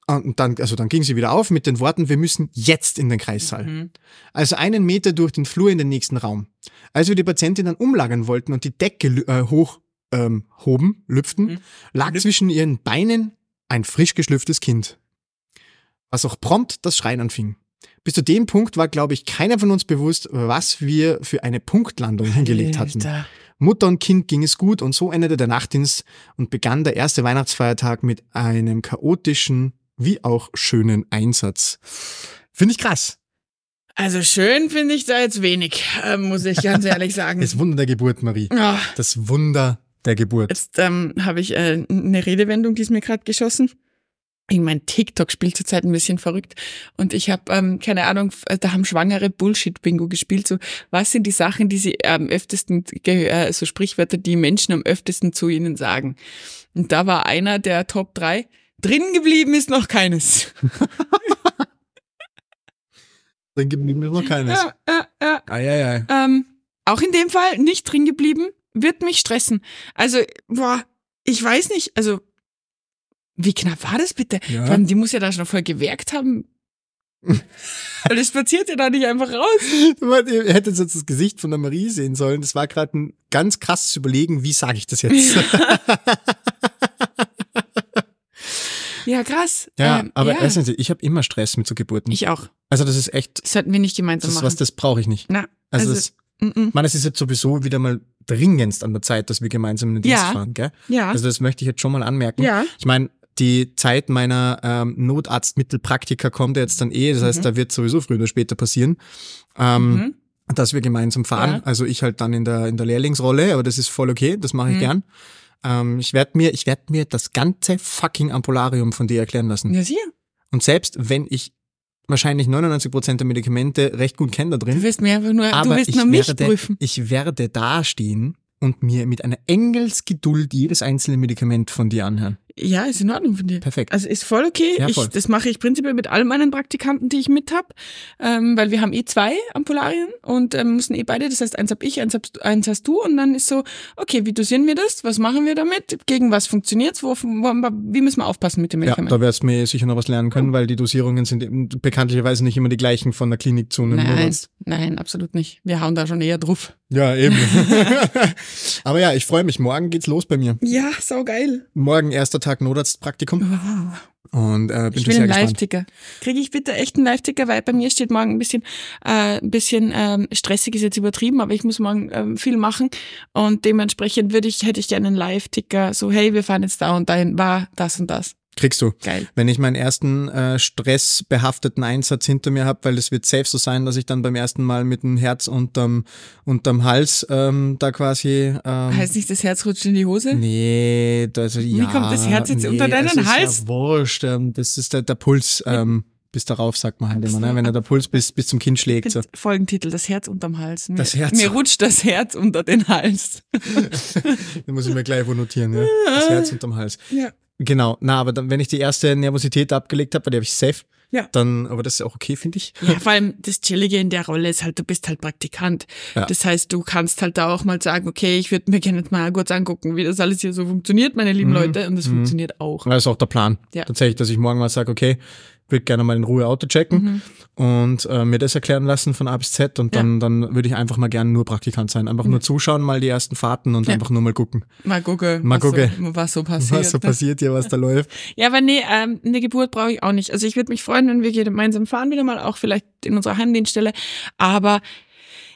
Und dann, also dann ging sie wieder auf mit den Worten, wir müssen jetzt in den Kreissaal. Mhm. Also einen Meter durch den Flur in den nächsten Raum. Als wir die Patientin dann umlagern wollten und die Decke äh, hoch ähm, hoben, lüpften, Mhm. lag Lüpf- zwischen ihren Beinen ein frisch geschlüpftes Kind. Was auch prompt das Schreien anfing. Bis zu dem Punkt war, glaube ich, keiner von uns bewusst, was wir für eine Punktlandung hingelegt hatten. Mutter und Kind ging es gut und so endete der Nachtdienst und begann der erste Weihnachtsfeiertag mit einem chaotischen wie auch schönen Einsatz. Finde ich krass. Also schön finde ich da jetzt wenig, äh, muss ich ganz ehrlich sagen. Das Wunder der Geburt, Marie. Ah, Das Wunder der Geburt. jetzt ähm, habe ich äh, eine Redewendung, die ist mir gerade geschossen. In mein TikTok spielt zurzeit ein bisschen verrückt und ich habe ähm, keine Ahnung, da haben Schwangere Bullshit-Bingo gespielt. So, was sind die Sachen, die sie am öftesten, äh, so Sprichwörter, die Menschen am öftesten zu ihnen sagen? Und da war einer der Top 3. Drin geblieben ist noch keines. Dann gibt es noch keines. Ja, ja, ja. Ähm, auch in dem Fall nicht drin geblieben, wird mich stressen. Also, boah, ich weiß nicht, also, wie knapp war das bitte? Ja. Vor allem, die muss ja da schon voll gewerkt haben. Weil das spaziert ja da nicht einfach raus. Ihr hättet jetzt das Gesicht von der Marie sehen sollen. Das war gerade ein ganz krasses Überlegen, wie sage ich das jetzt? Ja, krass. ja, Ähm, aber ja. erstens, ich habe immer Stress mit so Geburten. ich auch. also das ist echt, Das sollten wir nicht gemeinsam das machen. was, das brauche ich nicht. Na, Also, also, das, mm, mm. ich meine, es ist jetzt sowieso wieder mal dringendst an der Zeit, dass wir gemeinsam in den Dienst Ja. fahren, gell? ja, Also das möchte ich jetzt schon mal anmerken. ja, Ich meine, die Zeit meiner ähm, Notarztmittelpraktika kommt ja jetzt dann eh, das heißt, Mhm. da wird sowieso früher oder später passieren, ähm, mhm. dass wir gemeinsam fahren. Ja. Also ich halt dann in der, in der Lehrlingsrolle, aber das ist voll okay, das mache ich Mhm. gern. Ähm, ich werde mir, ich werde mir das ganze fucking Ampularium von dir erklären lassen. ja, sicher. Und selbst wenn ich wahrscheinlich 99% der Medikamente recht gut kenne da Du drin, wirst mir einfach nur, du aber wirst ich nur mich werde, prüfen. ich werde dastehen und mir mit einer Engelsgeduld jedes einzelne Medikament von dir anhören. Ja, ist in Ordnung von dir. Perfekt. Also ist voll okay. Ja, ich, voll. das mache ich prinzipiell mit all meinen Praktikanten, die ich mit hab, ähm, weil wir haben eh zwei Ampularien und ähm, müssen eh beide. Das heißt, eins hab ich, eins, hab, eins hast du und dann ist so, okay, wie dosieren wir das? Was machen wir damit? Gegen was funktioniert's? Wo, wo, wie müssen wir aufpassen mit dem Ja, Medikament? da wirst du mir sicher noch was lernen können, weil die Dosierungen sind eben bekanntlicherweise nicht immer die gleichen von der Klinik zu einem nein, nein, absolut nicht. Wir hauen da schon eher drauf. Ja, eben. Aber ja, ich freue mich. Morgen geht's los bei mir. Ja, sau geil. Morgen erster Tag Notarztpraktikum Wow. und äh, bin Ich will einen. Live-Ticker. Kriege ich bitte echt einen Live-Ticker, weil bei mir steht morgen ein bisschen, äh, ein bisschen ähm, stressig ist jetzt übertrieben, aber ich muss morgen ähm, viel machen und dementsprechend würde ich, hätte ich gerne einen Live-Ticker, so hey, wir fahren jetzt da und dahin, war das und das. Kriegst du. Geil. Wenn ich meinen ersten äh, stressbehafteten Einsatz hinter mir habe, weil es wird safe so sein, dass ich dann beim ersten Mal mit dem Herz unterm, unterm Hals ähm, da quasi ähm, Heißt nicht, das Herz rutscht in die Hose? Nee, das, Wie ja, kommt das Herz jetzt nee, unter deinen ist Hals? Ja wurscht, ähm, das ist der, der Puls ähm, bis darauf, sagt man halt immer, ne? wenn er der Puls bis, bis zum Kinn schlägt. So. Folgentitel, das Herz unterm Hals. Mir, Das Herz- Mir rutscht das Herz unter den Hals. Den muss ich mir gleich wo notieren, ja. Das Herz unterm Hals. Ja. Genau, na, aber dann, wenn ich die erste Nervosität abgelegt habe, weil die habe ich safe, Ja. dann, aber das ist auch okay, finde ich. Ja, vor allem das Chillige in der Rolle ist halt, du bist halt Praktikant. Ja. Das heißt, du kannst halt da auch mal sagen, okay, ich würde mir gerne mal kurz angucken, wie das alles hier so funktioniert, meine lieben Mhm. Leute. Und das Mhm. funktioniert auch. Das ist auch der Plan. Ja. Tatsächlich, dass ich morgen mal sage, okay, würde gerne mal in Ruhe Auto checken Mhm. und äh, mir das erklären lassen von A bis Z und dann, dann würde ich einfach mal gerne nur Praktikant sein. Einfach nur zuschauen, mal die ersten Fahrten und Ja. einfach nur mal gucken, Mal gucken, Mal was, gucken. So, was so passiert. was so ne? passiert hier, was da läuft. Ja, aber nee, ähm, eine Geburt brauche ich auch nicht. Also ich würde mich freuen, wenn wir hier gemeinsam fahren wieder mal, auch vielleicht in unserer Heimdienststelle. Aber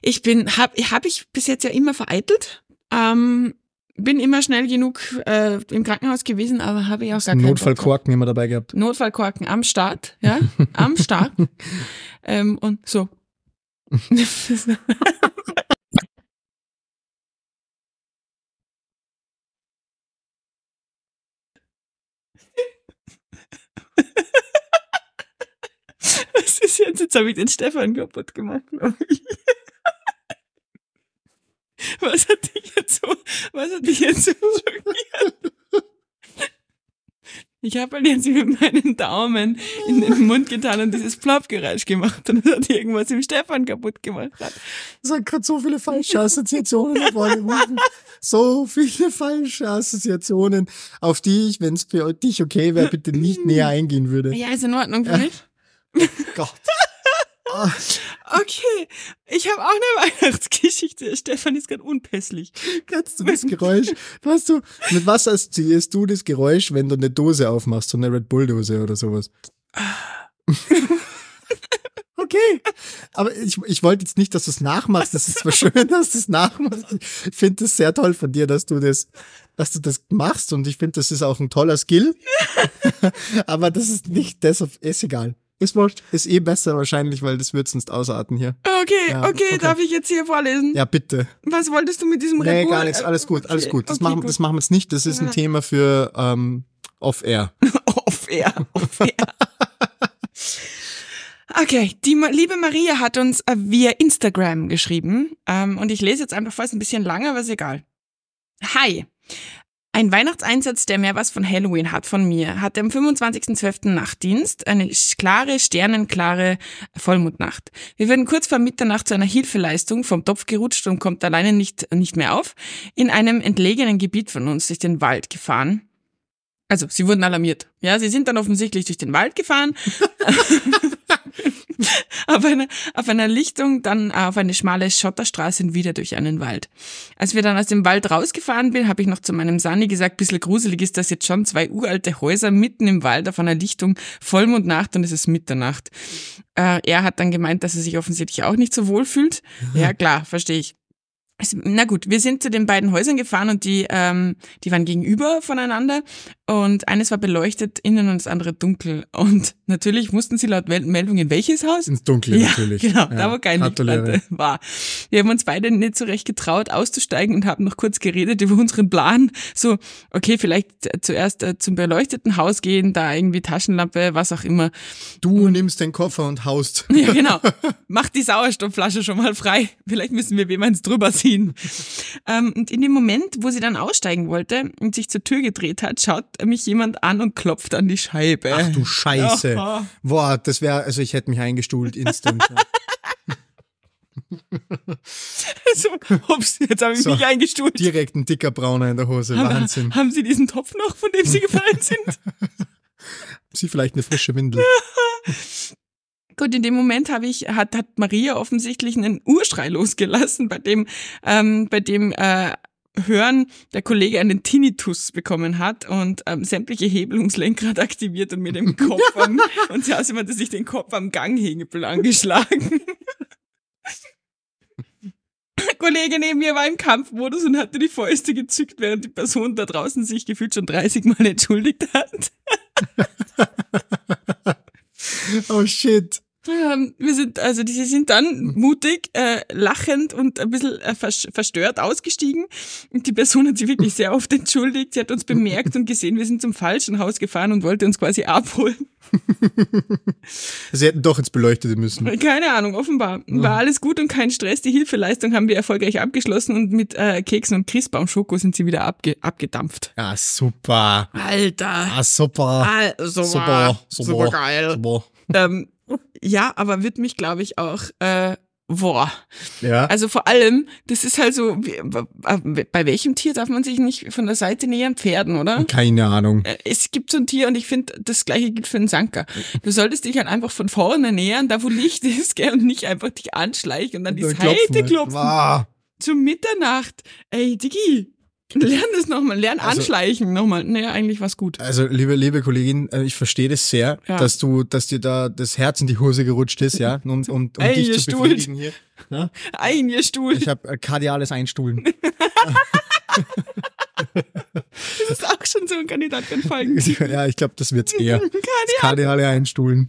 ich bin, hab, hab ich bis jetzt ja immer vereitelt. Ähm, bin immer schnell genug äh, im Krankenhaus gewesen, aber habe ich auch gar keinen. Notfallkorken immer dabei gehabt. Notfallkorken am Start, ja, am Start. ähm, und so. Was ist jetzt? Jetzt habe ich den Stefan kaputt gemacht, glaub ich. Was hat dich jetzt so, was hat dich jetzt so schockiert? Ich habe halt jetzt mit meinem Daumen in den Mund getan und dieses Plopgeräusch gemacht und das hat irgendwas im Stefan kaputt gemacht. Es hat gerade so viele falsche Assoziationen hervorgerufen. so viele falsche Assoziationen, auf die ich, wenn es für dich okay wäre, bitte nicht näher eingehen würde. Ja, ist in Ordnung für mich. Gott. Okay, ich habe auch eine Weihnachtsgeschichte. Stefan ist gerade unpässlich. Kannst du das Geräusch, weißt du, mit was assoziierst du das Geräusch, wenn du eine Dose aufmachst, so eine Red Bull Dose oder sowas? Okay, aber ich, ich wollte jetzt nicht, dass du es nachmachst. Das ist zwar schön, dass du es nachmachst. Ich finde es sehr toll von dir, dass du das, dass du das machst und ich finde, das ist auch ein toller Skill. aber das ist nicht, das ist egal. Ist wurscht, ist eh besser wahrscheinlich, weil das wird sonst ausarten hier. Okay, Ja, okay, okay. darf ich jetzt hier vorlesen? Ja, bitte. Was wolltest du mit diesem Nee, Red gar nichts, alles gut, alles gut. Das, okay, machen, gut. das machen wir jetzt nicht. Das ist ein Ja. Thema für ähm, Off-Air. Off air, off air. Okay, die liebe Maria hat uns äh, via Instagram geschrieben ähm, und ich lese jetzt einfach vor, ist ein bisschen lang, aber ist egal. Hi. Ein Weihnachtseinsatz, der mehr was von Halloween hat von mir, hatte am 25.12. Nachtdienst, eine klare, sternenklare Vollmondnacht. Wir werden kurz vor Mitternacht zu einer Hilfeleistung vom Topf gerutscht und kommt alleine nicht, nicht mehr auf, in einem entlegenen Gebiet von uns durch den Wald gefahren. Also, sie wurden alarmiert. Ja, sie sind dann offensichtlich durch den Wald gefahren. auf, einer, auf einer Lichtung, dann auf eine schmale Schotterstraße und wieder durch einen Wald. Als wir dann aus dem Wald rausgefahren bin, habe ich noch zu meinem Sani gesagt, bisschen gruselig ist das jetzt schon, zwei uralte Häuser mitten im Wald auf einer Lichtung, Vollmondnacht und es ist Mitternacht. Äh, er hat dann gemeint, dass er sich offensichtlich auch nicht so wohl fühlt. Ja, klar, verstehe ich. Es- Na gut, wir sind zu den beiden Häusern gefahren und die, ähm, die waren gegenüber voneinander und eines war beleuchtet innen und das andere dunkel. Und natürlich mussten sie laut Mel- Meldung in welches Haus? Ins Dunkle ja, natürlich. genau, Ja, da wo kein gratuliere. Licht war. Wir haben uns beide nicht so recht getraut, auszusteigen und haben noch kurz geredet über unseren Plan. So, okay, vielleicht äh, zuerst äh, zum beleuchteten Haus gehen, da irgendwie Taschenlampe, was auch immer. Du nimmst den Koffer und haust. Ja, genau. Mach die Sauerstoffflasche schon mal frei. Vielleicht müssen wir jemals drüber ziehen. ähm, und in dem Moment, wo sie dann aussteigen wollte und sich zur Tür gedreht hat, schaut mich jemand an und klopft an die Scheibe. Ach du Scheiße. Ja. Boah, das wäre, also ich hätte mich eingestuhlt instant. so, ups, jetzt habe ich So. mich eingestuhlt. Direkt ein dicker Brauner in der Hose. Haben, Wahnsinn. haben Sie diesen Topf noch, von dem Sie gefallen sind? Sie vielleicht eine frische Windel. Gut, in dem Moment habe ich, hat, hat Maria offensichtlich einen Urschrei losgelassen, bei dem, ähm, bei dem äh, Hören der Kollege einen Tinnitus bekommen hat und ähm, sämtliche Hebel ums Lenkrad aktiviert und mir den Kopf am, und sie hat immer sich den Kopf am Ganghebel angeschlagen. Der Kollege neben mir war im Kampfmodus und hatte die Fäuste gezückt, während die Person da draußen sich gefühlt schon 30 Mal entschuldigt hat. Oh shit. Ähm, wir sind, also die, sie sind dann mutig, äh, lachend und ein bisschen äh, vers verstört ausgestiegen. Und die Person hat sich wirklich sehr oft entschuldigt. Sie hat uns bemerkt und gesehen, wir sind zum falschen Haus gefahren und wollte uns quasi abholen. Sie hätten doch ins Beleuchtete müssen. Keine Ahnung, offenbar. War alles gut und kein Stress. Die Hilfeleistung haben wir erfolgreich abgeschlossen und mit äh, Keksen und Christbaumschoko sind sie wieder abge abgedampft. Ja, super. Alter. Ah, super. Also, Super, super, super geil. Super. Ähm, ja, aber wird mich, glaube ich, auch, äh, boah. Ja. Also vor allem, das ist halt so, bei welchem Tier darf man sich nicht von der Seite nähern? Pferden, oder? Keine Ahnung. Äh, Es gibt so ein Tier und ich finde, das gleiche gilt für einen Sanker. Du solltest dich halt einfach von vorne nähern, da wo Licht ist, gell, und nicht einfach dich anschleichen und an die Dann Seite halt. klopfen. Wow. Zu Mitternacht. Ey, Diggi, lern das nochmal, lern Also- anschleichen nochmal. Naja, eigentlich war's gut. Also, liebe, liebe Kollegin, äh, ich verstehe das sehr, Ja. dass du, dass dir da das Herz in die Hose gerutscht ist, ja, um, um, um Ey, dich ihr zu Stuhl. befriedigen hier. Ja? Ein ihr Stuhl. Ich habe äh, kardiales Einstuhlen. Das ist auch schon so ein Kandidat für Folgen. ja, ich glaube, das wird's eher. Das kardiale Einstuhlen.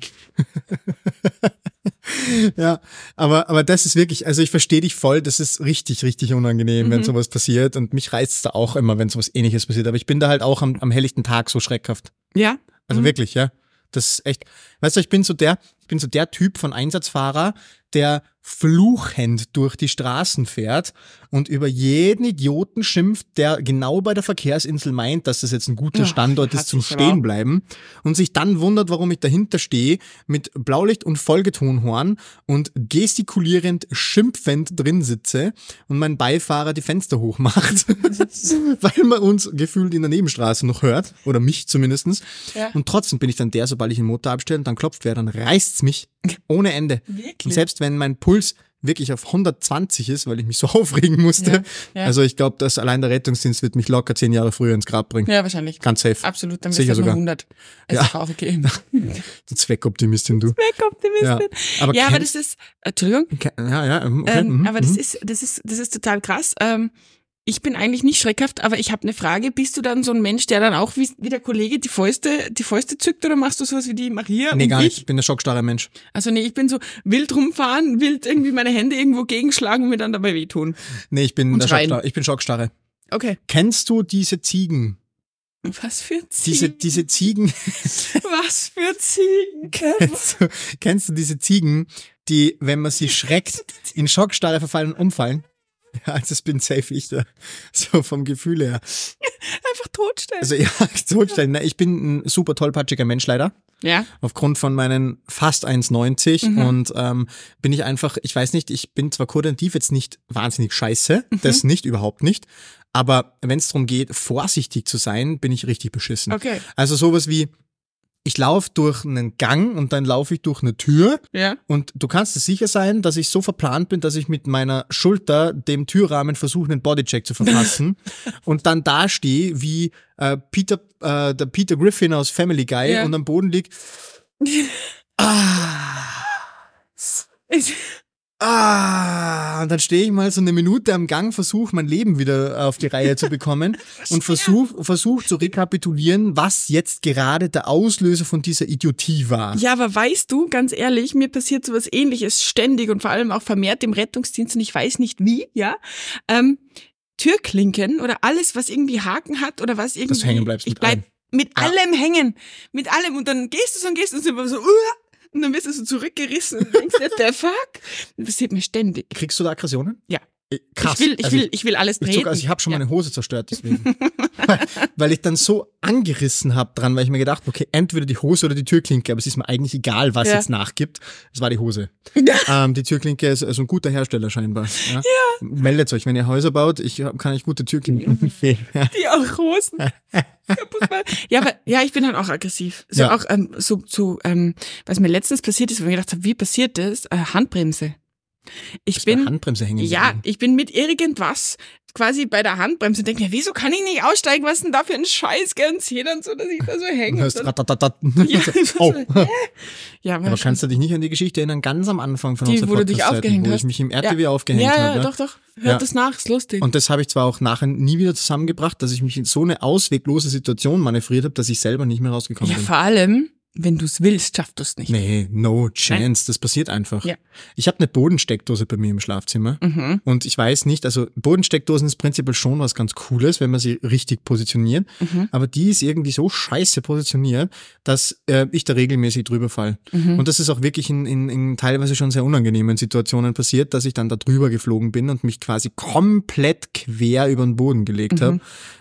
ja, aber, aber das ist wirklich, also ich verstehe dich voll, das ist richtig, richtig unangenehm, Mhm. wenn sowas passiert. Und mich reizt da auch immer, wenn sowas ähnliches passiert. Aber ich bin da halt auch am, am helllichten Tag so schreckhaft. Ja? Also Mhm. wirklich, ja. Das ist echt, weißt du, ich bin so der, ich bin so der Typ von Einsatzfahrer, der fluchend durch die Straßen fährt und über jeden Idioten schimpft, der genau bei der Verkehrsinsel meint, dass das jetzt ein guter Standort ist hasse zum auch. Stehenbleiben und sich dann wundert, warum ich dahinter stehe mit Blaulicht und Folgetonhorn und gestikulierend schimpfend drin sitze und mein Beifahrer die Fenster hochmacht, weil man uns gefühlt in der Nebenstraße noch hört oder mich zumindestens. Ja. Und trotzdem bin ich dann der, sobald ich den Motor abstelle und dann klopft wer, dann reißt's mich ohne Ende. Wirklich? Und selbst wenn mein Puls wirklich auf 120 ist, weil ich mich so aufregen musste. Ja, ja. Also ich glaube, dass allein der Rettungsdienst wird mich locker zehn Jahre früher ins Grab bringen. Ja, wahrscheinlich. Ganz safe. Absolut, dann bist du nur sogar. 100. Es Ja. auch okay. Du Zweckoptimistin, du. Zweckoptimistin. Ja. Aber ja, aber das ist, Entschuldigung, Ke- Ja, ja, okay. ähm, mhm, aber das mhm. ist, das ist, das ist total krass. Ähm, ich bin eigentlich nicht schreckhaft, aber ich habe eine Frage. Bist du dann so ein Mensch, der dann auch wie, wie der Kollege die Fäuste, die Fäuste zückt oder machst du sowas wie die Maria Nee, gar ich? nicht. Ich bin der schockstarre Mensch. Also nee, ich bin so wild rumfahren, wild irgendwie meine Hände irgendwo gegenschlagen und mir dann dabei wehtun. Nee, ich bin Und der schreien. Schockstarre. Ich bin schockstarre. Okay. Kennst du diese Ziegen? Was für Diese, Ziegen? diese Ziegen, Was für Ziegen? kennst du, kennst du diese Ziegen, die, wenn man sie schreckt, in Schockstarre verfallen und umfallen? Ja, also das bin safe ich da. So vom Gefühl her. Einfach totstellen. Also ja, zurückstellen. ne? Ich bin ein super tollpatschiger Mensch leider. ja. Aufgrund von meinen fast 1,90 Mhm. und ähm, bin ich einfach, ich weiß nicht, ich bin zwar koordinativ jetzt nicht wahnsinnig scheiße, Mhm. das nicht, überhaupt nicht, aber wenn es darum geht, vorsichtig zu sein, bin ich richtig beschissen. Okay. Also sowas wie, ich laufe durch einen Gang und dann laufe ich durch eine Tür Ja. und du kannst dir sicher sein, dass ich so verplant bin, dass ich mit meiner Schulter dem Türrahmen versuche, einen Bodycheck zu verpassen und dann da stehe wie äh, Peter, äh, der Peter Griffin aus Family Guy Ja. und am Boden liegt. Ah, Ich, ah, und dann stehe ich mal so eine Minute am Gang, versuche mein Leben wieder auf die Reihe zu bekommen und versuche versuch zu rekapitulieren, was jetzt gerade der Auslöser von dieser Idiotie war. Ja, aber weißt du, ganz ehrlich, mir passiert sowas ähnliches ständig und vor allem auch vermehrt im Rettungsdienst und ich weiß nicht wie, ja. Ähm, Türklinken oder alles, was irgendwie Haken hat oder was irgendwie. Dass du hängen bleibst Ich mit bleib allem. mit Ja. allem hängen. Mit allem. Und dann gehst du so und gehst du und so, so "Uah!" Und dann wirst du so zurückgerissen und denkst, what the fuck? Das passiert mir ständig. Kriegst du da Aggressionen? Ja. Äh, Krass. Ich will, ich Also will, ich will alles Ich, treten. sogar, also ich habe schon ja. meine Hose zerstört deswegen. weil, weil ich dann so angerissen habe dran, weil ich mir gedacht, okay, entweder die Hose oder die Türklinke, aber es ist mir eigentlich egal, was Ja. jetzt nachgibt. Es war die Hose. ähm, die Türklinke ist also ein guter Hersteller scheinbar. Ja? Meldet euch, wenn ihr Häuser baut, ich kann euch gute Türklinken empfehlen. Ja. Die auch Hosen. ja, aber ja, ich bin dann auch aggressiv. So auch ähm, so, so ähm, was mir letztens passiert ist, wo ich mir gedacht habe, wie passiert das? Äh, Handbremse. Ich bin Handbremse hängen. ja, geblieben. ich bin mit irgendwas quasi bei der Handbremse und denke mir, wieso kann ich nicht aussteigen? Was ist denn da für ein Scheiß? Gern dann so, dass ich da so hänge. hörst Und dann- ratatatat. Ja, oh. ja, aber, Aber kannst du dich nicht an die Geschichte erinnern, ganz am Anfang von Die, unserer wo du dich Podcast-Zeiten, aufgehängt wo hast? ich mich im Ja. RTW aufgehängt ja, habe? ja, doch, doch. Hört Ja. das nach, ist lustig. Und das habe ich zwar auch nachher nie wieder zusammengebracht, dass ich mich in so eine ausweglose Situation manövriert habe, dass ich selber nicht mehr rausgekommen ja, bin. vor allem, wenn du es willst, schaffst du es nicht. Nee, no chance. Das passiert einfach. Ja. Ich habe eine Bodensteckdose bei mir im Schlafzimmer. Mhm. Und ich weiß nicht, also Bodensteckdosen ist prinzipiell schon was ganz Cooles, wenn man sie richtig positioniert. Mhm. Aber die ist irgendwie so scheiße positioniert, dass äh, ich da regelmäßig drüber fall. Mhm. Und das ist auch wirklich in, in, in teilweise schon sehr unangenehmen Situationen passiert, dass ich dann da drüber geflogen bin und mich quasi komplett quer über den Boden gelegt habe.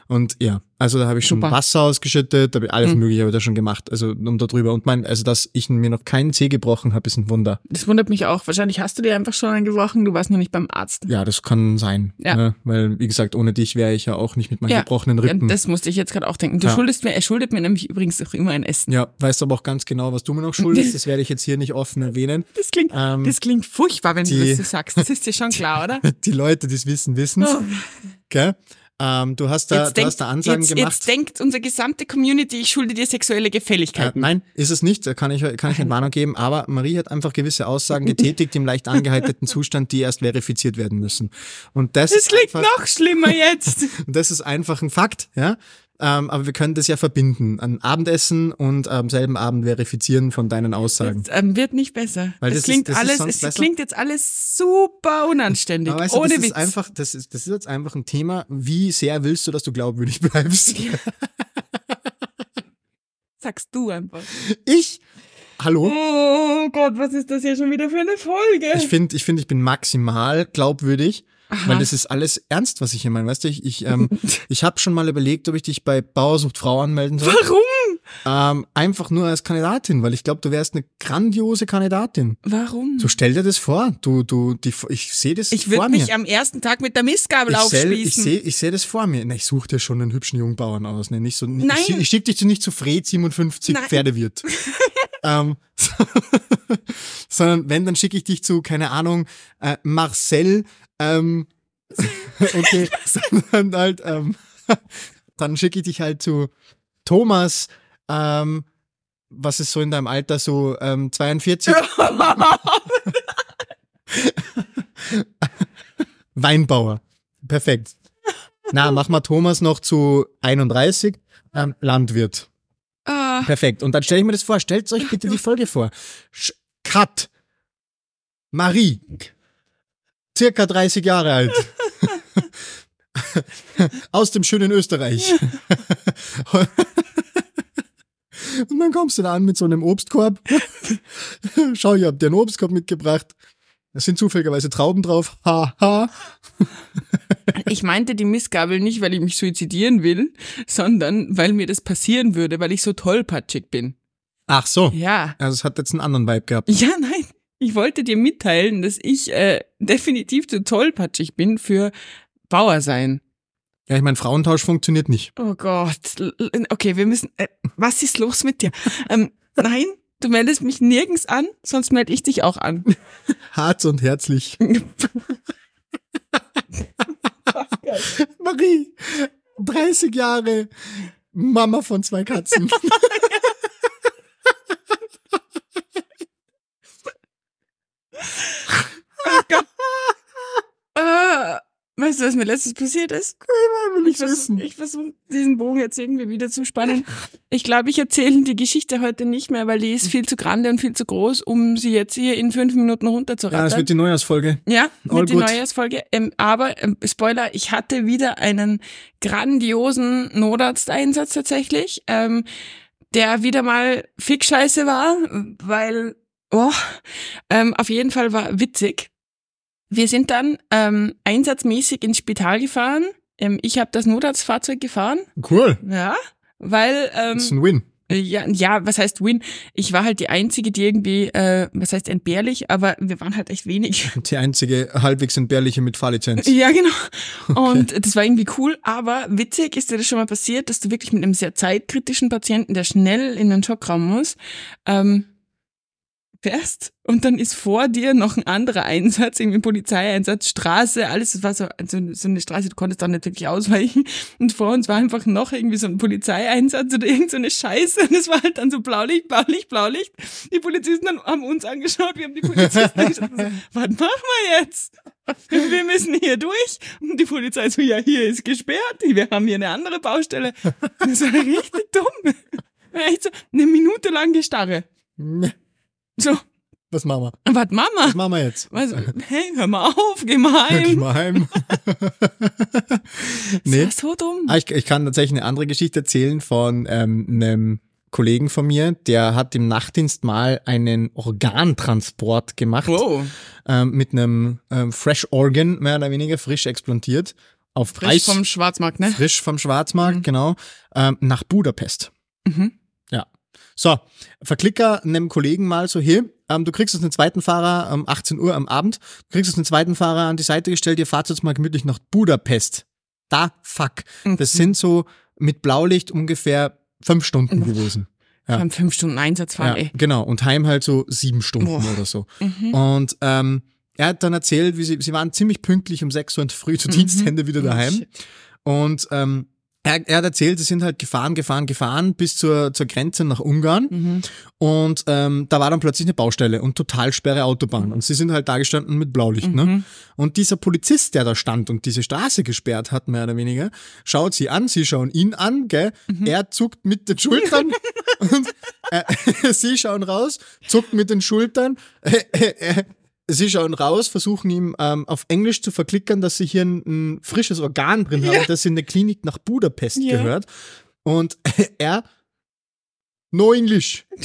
Und ja, also da habe ich schon Mhm. Super. Mhm. Wasser ausgeschüttet, da habe ich alles mögliche habe ich da schon gemacht. Also um da drüber. Und mein, also dass ich mir noch keinen Zeh gebrochen habe, ist ein Wunder. Das wundert mich auch. Wahrscheinlich hast du dir einfach schon einen gebrochen, du warst noch nicht beim Arzt. Ja, das kann sein. Ja. Ne? Weil, wie gesagt, ohne dich wäre ich ja auch nicht mit meinen Ja. gebrochenen Ja, Rippen. das musste ich jetzt gerade auch denken. Du Ja. schuldest mir, er schuldet mir nämlich übrigens auch immer ein Essen. Ja, weißt aber auch ganz genau, was du mir noch schuldest. Das werde ich jetzt hier nicht offen erwähnen. Das klingt, Ähm, das klingt furchtbar, wenn du die- das so sagst. Das ist dir schon klar, oder? Die Leute, die es wissen, wissen es. Oh. Gell? Ähm, du hast da, du hast da Ansagen jetzt, gemacht. jetzt denkt unsere gesamte Community, ich schulde dir sexuelle Äh, Gefälligkeiten. nein, ist es nicht, da kann ich, kann ich eine Warnung geben, aber Marie hat einfach gewisse Aussagen getätigt im leicht angeheiterten Zustand, die erst verifiziert werden müssen. Und das, das ist klingt einfach, noch schlimmer jetzt. und das ist einfach ein Fakt, ja. Ähm, aber wir können das ja verbinden. An Abendessen und am selben Abend verifizieren von deinen Aussagen. Das, ähm, wird nicht besser. Weil das, das ist- klingt das ist alles, sonst es besser. klingt jetzt alles super unanständig. Aber weißt du, ohne das Witz. ist einfach, das ist, das ist jetzt einfach ein Thema, wie sehr willst du, dass du glaubwürdig bleibst? Sagst du einfach. Ich hallo? Oh Gott, was ist das hier schon wieder für eine Folge? Ich finde, ich, find, ich bin maximal glaubwürdig, Aha. weil das ist alles ernst, was ich hier meine. Weißt du, ich, ich, ähm, ich habe schon mal überlegt, ob ich dich bei Bauersucht Frau anmelden soll. Warum? Ähm, einfach nur als Kandidatin, weil ich glaube, du wärst eine grandiose Kandidatin. Warum? So stell dir das vor. Du, du, die, ich sehe das ich vor würde mir. mich am ersten Tag mit der Mistgabel ich seh, ich aufspießen. sehe ich seh das vor mir. Na, ich suche dir schon einen hübschen Jungbauern aus. Ne? Nicht so, Nein. Ich, ich schicke dich nicht zu Fred 57 Nein. Pferdewirt. ähm, sondern wenn, dann schicke ich dich zu, keine Ahnung, äh, Marcel, ähm, okay, sondern halt, ähm, dann schicke ich dich halt zu Thomas, ähm, was ist so in deinem Alter, so ähm, 42? Weinbauer. Perfekt. Na, mach mal Thomas noch zu 31. Ähm, Landwirt. Ah, Perfekt. Und dann stelle ich mir das vor. Stellt euch bitte die Folge vor. Sch Kat. Marie. Circa 30 Jahre alt. Aus dem schönen Österreich. Und dann kommst du da an mit so einem Obstkorb. Schau, ich hab dir einen Obstkorb mitgebracht. Da sind zufälligerweise Trauben drauf. Haha. ich meinte die Mistgabel nicht, weil ich mich suizidieren will, sondern weil mir das passieren würde, weil ich so tollpatschig bin. Ach so. Ja. Also es hat jetzt einen anderen Vibe gehabt. Ja, nein. Ich wollte dir mitteilen, dass ich äh, definitiv zu tollpatschig bin für Bauer sein. Ja, ich meine, Frauentausch funktioniert nicht. Oh Gott. Okay, wir müssen. Äh, was ist los mit dir? ähm, nein, du meldest mich nirgends an, sonst melde ich dich auch an. Hart und herzlich. Marie, 30 Jahre, Mama von zwei Katzen. Ah, weißt du, was mir letztens passiert ist? Ich ich versuche wissen. ich versuch, diesen Bogen jetzt irgendwie wieder zu spannen. Ich glaube, ich erzähle die Geschichte heute nicht mehr, weil die ist viel zu grande und viel zu groß, um sie jetzt hier in fünf Minuten Ja, das runterzurattern. wird die Neujahrsfolge. Ja, All mit die good. Neujahrsfolge. Ähm, aber, ähm, Spoiler, ich hatte wieder einen grandiosen Notarzteinsatz tatsächlich, ähm, der wieder mal fickscheiße war, weil, oh, ähm, auf jeden Fall war witzig. Wir sind dann ähm, einsatzmäßig ins Spital gefahren. Ähm, ich habe das Notarztfahrzeug gefahren, Cool. ja, weil ähm, Das ist ein Win. ja, ja, was heißt Win? Ich war halt die Einzige, die irgendwie, äh, was heißt entbehrlich, aber wir waren halt echt wenig. Die einzige halbwegs entbehrliche mit Fahrlizenz. Ja, genau. Und das war irgendwie cool, aber witzig ist dir das schon mal passiert, dass du wirklich mit einem sehr zeitkritischen Patienten, der schnell in den Schockraum muss, ähm, fährst und dann ist vor dir noch ein anderer Einsatz, irgendwie Polizeieinsatz, Straße, alles, das war so, so, so eine Straße, du konntest da nicht wirklich ausweichen und vor uns war einfach noch irgendwie so ein Polizeieinsatz oder irgend so eine Scheiße und es war halt dann so Blaulicht, Blaulicht, Blaulicht. Die Polizisten dann haben uns angeschaut, wir haben die Polizisten angeschaut und so, was machen wir jetzt? Wir müssen hier durch. Und die Polizei so, ja, hier ist gesperrt, wir haben hier eine andere Baustelle. Das war richtig dumm. Echt so eine Minute lang Gestarre. So, Was machen wir? was Mama? Was machen wir jetzt? Was, hey, hör mal auf, geh mal Geh heim. mal heim. Das nee. war so dumm. Ah, ich, ich kann tatsächlich eine andere Geschichte erzählen von ähm, einem Kollegen von mir, der hat im Nachtdienst mal einen Organtransport gemacht Wow. ähm, mit einem ähm, Fresh Organ, mehr oder weniger frisch explodiert, auf Frisch Eis, vom Schwarzmarkt, ne? frisch vom Schwarzmarkt, Mhm. genau, ähm, nach Budapest. Mhm. So, verklicker einem Kollegen mal so, hier, ähm, du kriegst jetzt einen zweiten Fahrer um 18 Uhr am Abend, du kriegst jetzt einen zweiten Fahrer an die Seite gestellt, ihr fahrt jetzt mal gemütlich nach Budapest. Da, fuck. Das Mhm. sind so mit Blaulicht ungefähr fünf Stunden gewesen. Wir Ja. haben fünf Stunden Einsatz fahren, Ja, ey. genau. Und heim halt so sieben Stunden Boah. oder so. Mhm. Und ähm, er hat dann erzählt, wie sie, sie waren ziemlich pünktlich um sechs Uhr in der Früh zu Mhm. Dienstende wieder Oh, daheim. Und ähm, er, er hat erzählt, sie sind halt gefahren, gefahren, gefahren bis zur, zur Grenze nach Ungarn. Mhm. Und ähm, da war dann plötzlich eine Baustelle und total sperre Autobahn. Und sie sind halt da gestanden mit Blaulicht. Ne? Mhm. Und dieser Polizist, der da stand und diese Straße gesperrt hat, mehr oder weniger, schaut sie an, sie schauen ihn an, gell? Mhm. Er zuckt mit den Schultern und äh, sie schauen raus, zuckt mit den Schultern. Äh, äh, äh, sie schauen raus, versuchen ihm ähm, auf Englisch zu verklickern, dass sie hier ein, ein frisches Organ drin haben, das in eine Klinik nach Budapest Ja. gehört. Und er, no English.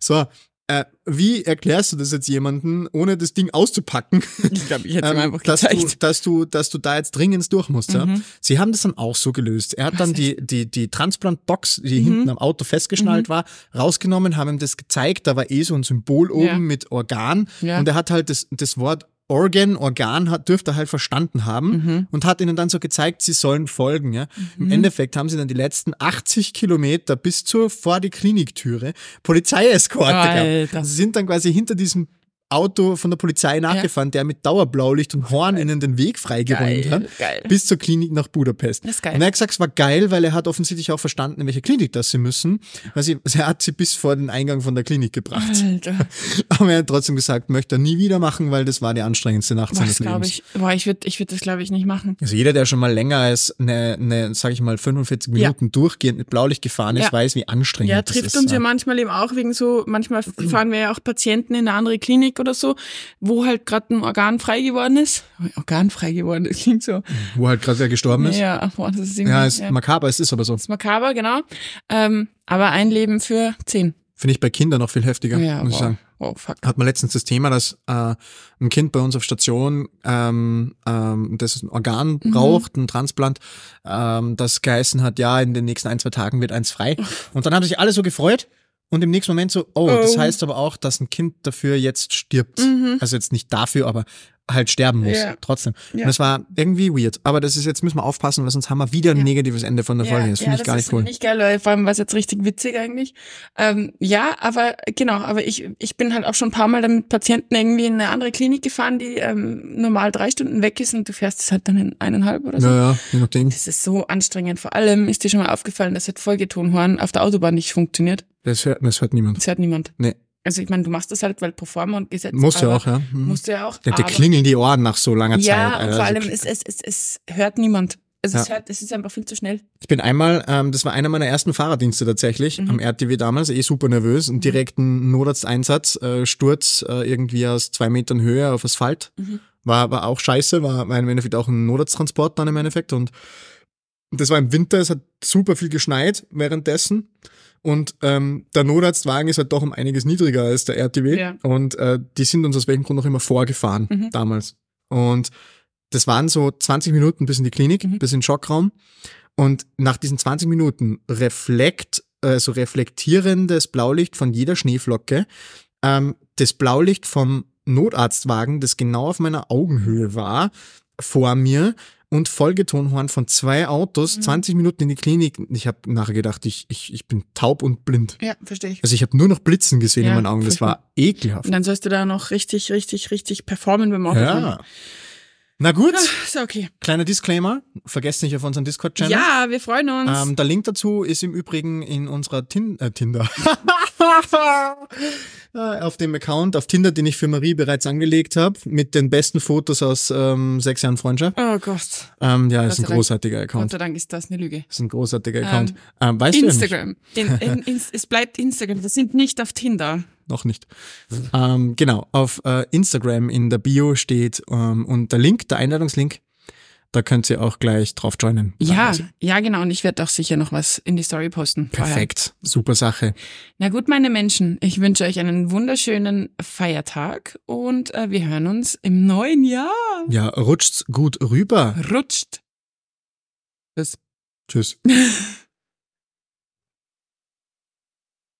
So, äh, wie erklärst du das jetzt jemandem, ohne das Ding auszupacken, Ich glaube, ich hätte ähm, einfach dass, du, gezeigt. dass, du, dass du da jetzt dringend durch musst? Ja? Mhm. Sie haben das dann auch so gelöst. Er hat Was dann die, die, die Transplant-Box, die Mhm. hinten am Auto festgeschnallt war, rausgenommen, haben ihm das gezeigt. Da war eh so ein Symbol oben Ja. mit Organ. Ja. Und er hat halt das, das Wort Organ, Organ hat, dürfte er halt verstanden haben Mhm. und hat ihnen dann so gezeigt, sie sollen folgen. Ja. Im Endeffekt haben sie dann die letzten 80 Kilometer bis zur vor die Kliniktüre Polizeieskorte gehabt. Sie sind dann quasi hinter diesem Auto von der Polizei nachgefahren, der mit Dauerblaulicht und Horn ihnen den Weg freigeräumt Geil, hat, geil. bis zur Klinik nach Budapest. Das ist geil. Und er hat gesagt, es war geil, weil er hat offensichtlich auch verstanden, in welche Klinik das sie müssen. Also er hat sie bis vor den Eingang von der Klinik gebracht. Alter. Aber er hat trotzdem gesagt, möchte er nie wieder machen, weil das war die anstrengendste Nacht Was seines glaube Lebens. ich? Boah, ich würde ich würd das, glaube ich, nicht machen. Also jeder, der schon mal länger als eine, eine sag ich mal, 45 Ja. Minuten durchgehend mit Blaulicht gefahren ist, Ja. weiß, wie anstrengend Ja, das trifft ist. uns ja manchmal eben auch wegen so, manchmal fahren wir ja auch Patienten in eine andere Klinik oder so, wo halt gerade ein Organ frei geworden ist. Organ frei geworden, das klingt so. Wo halt gerade wer gestorben ist. Ja, boah, das ist irgendwie, Ja, ist ja. makaber, es ist aber so. Das ist makaber, genau. Ähm, aber ein Leben für zehn. Finde ich bei Kindern noch viel heftiger, Ja, muss ich wow. sagen. Oh, fuck. Hat man letztens das Thema, dass äh, ein Kind bei uns auf Station, ähm, ähm, das ein Organ Mhm. braucht, ein Transplant, ähm, das geheißen hat, ja, in den nächsten ein, zwei Tagen wird eins frei. Und dann haben sich alle so gefreut und im nächsten Moment so, oh, das Oh. heißt aber auch, dass ein Kind dafür jetzt stirbt. Mhm. Also jetzt nicht dafür, aber halt sterben muss, Ja. trotzdem. Ja. Und das war irgendwie weird. Aber das ist jetzt, müssen wir aufpassen, weil sonst haben wir wieder ein Ja. negatives Ende von der Folge. Das finde ich gar nicht ist cool. nicht geil, weil vor allem war es jetzt richtig witzig eigentlich. Ähm, ja, aber genau, aber ich, ich bin halt auch schon ein paar Mal dann mit Patienten irgendwie in eine andere Klinik gefahren, die ähm, normal drei Stunden weg ist und du fährst es halt dann in eineinhalb oder so. Ja, ja, je nachdem. Das ist so anstrengend. Vor allem ist dir schon mal aufgefallen, dass das Folgetonhorn auf der Autobahn nicht funktioniert. Das hört, das hört niemand. Das hört niemand. Nee. Also ich meine, du machst das halt, weil Proforma und Gesetz. Muss ja auch, ja. Mhm. Musst du ja auch. Aber- klingeln die Ohren nach so langer Zeit. Ja, und vor Also, allem, es, es, es, es hört niemand. Also es, Ja. hört, es ist einfach viel zu schnell. Ich bin einmal, ähm, das war einer meiner ersten Fahrraddienste tatsächlich, Mhm. am RTW damals, eh super nervös, einen direkten Notarzteinsatz, äh, Sturz äh, irgendwie aus zwei Metern Höhe auf Asphalt. Mhm. War, war auch scheiße, war, war im Endeffekt auch ein Notarzttransport dann im Endeffekt und das war im Winter, es hat super viel geschneit währenddessen. Und ähm, der Notarztwagen ist halt doch um einiges niedriger als der RTW. Ja. Und äh, die sind uns aus welchem Grund noch immer vorgefahren Mhm. damals. Und das waren so 20 Minuten bis in die Klinik, Mhm. bis in den Schockraum. Und nach diesen 20 Minuten reflekt, also reflektierendes Blaulicht von jeder Schneeflocke, ähm, das Blaulicht vom Notarztwagen, das genau auf meiner Augenhöhe war, vor mir und Folgetonhorn von zwei Autos, Mhm. 20 Minuten in die Klinik. Ich habe nachher gedacht, ich, ich, ich bin taub und blind. Ja, verstehe ich. Also ich habe nur noch Blitzen gesehen Ja, in meinen Augen. Das war ekelhaft. Und dann sollst du da noch richtig, richtig, richtig performen beim Autofahren. Ja. Na gut, Ah, Ist okay. kleiner Disclaimer. Vergesst nicht auf unseren Discord-Channel. Ja, wir freuen uns. Ähm, der Link dazu ist im Übrigen in unserer Tin äh, Tinder. Äh, auf dem Account auf Tinder, den ich für Marie bereits angelegt habe, mit den besten Fotos aus ähm, sechs Jahren Freundschaft. oh Gott. Ähm, ja, ist sei ein Dank. großartiger Gott Account. sei Dank ist das eine Lüge. Ist ein großartiger Account. Ähm, weißt du ja? Instagram. In, in, ins- es bleibt Instagram. Wir sind nicht auf Tinder. Noch nicht. Ähm, genau, auf äh, Instagram in der Bio steht ähm, und der Link, der Einladungslink, da könnt ihr auch gleich drauf joinen. Ja, Also, ja, genau. Und ich werde auch sicher noch was in die Story posten. vorher. Perfekt, super Sache. Na gut, meine Menschen, ich wünsche euch einen wunderschönen Feiertag und äh, wir hören uns im neuen Jahr. Ja, rutscht's gut rüber. Rutscht. Tschüss.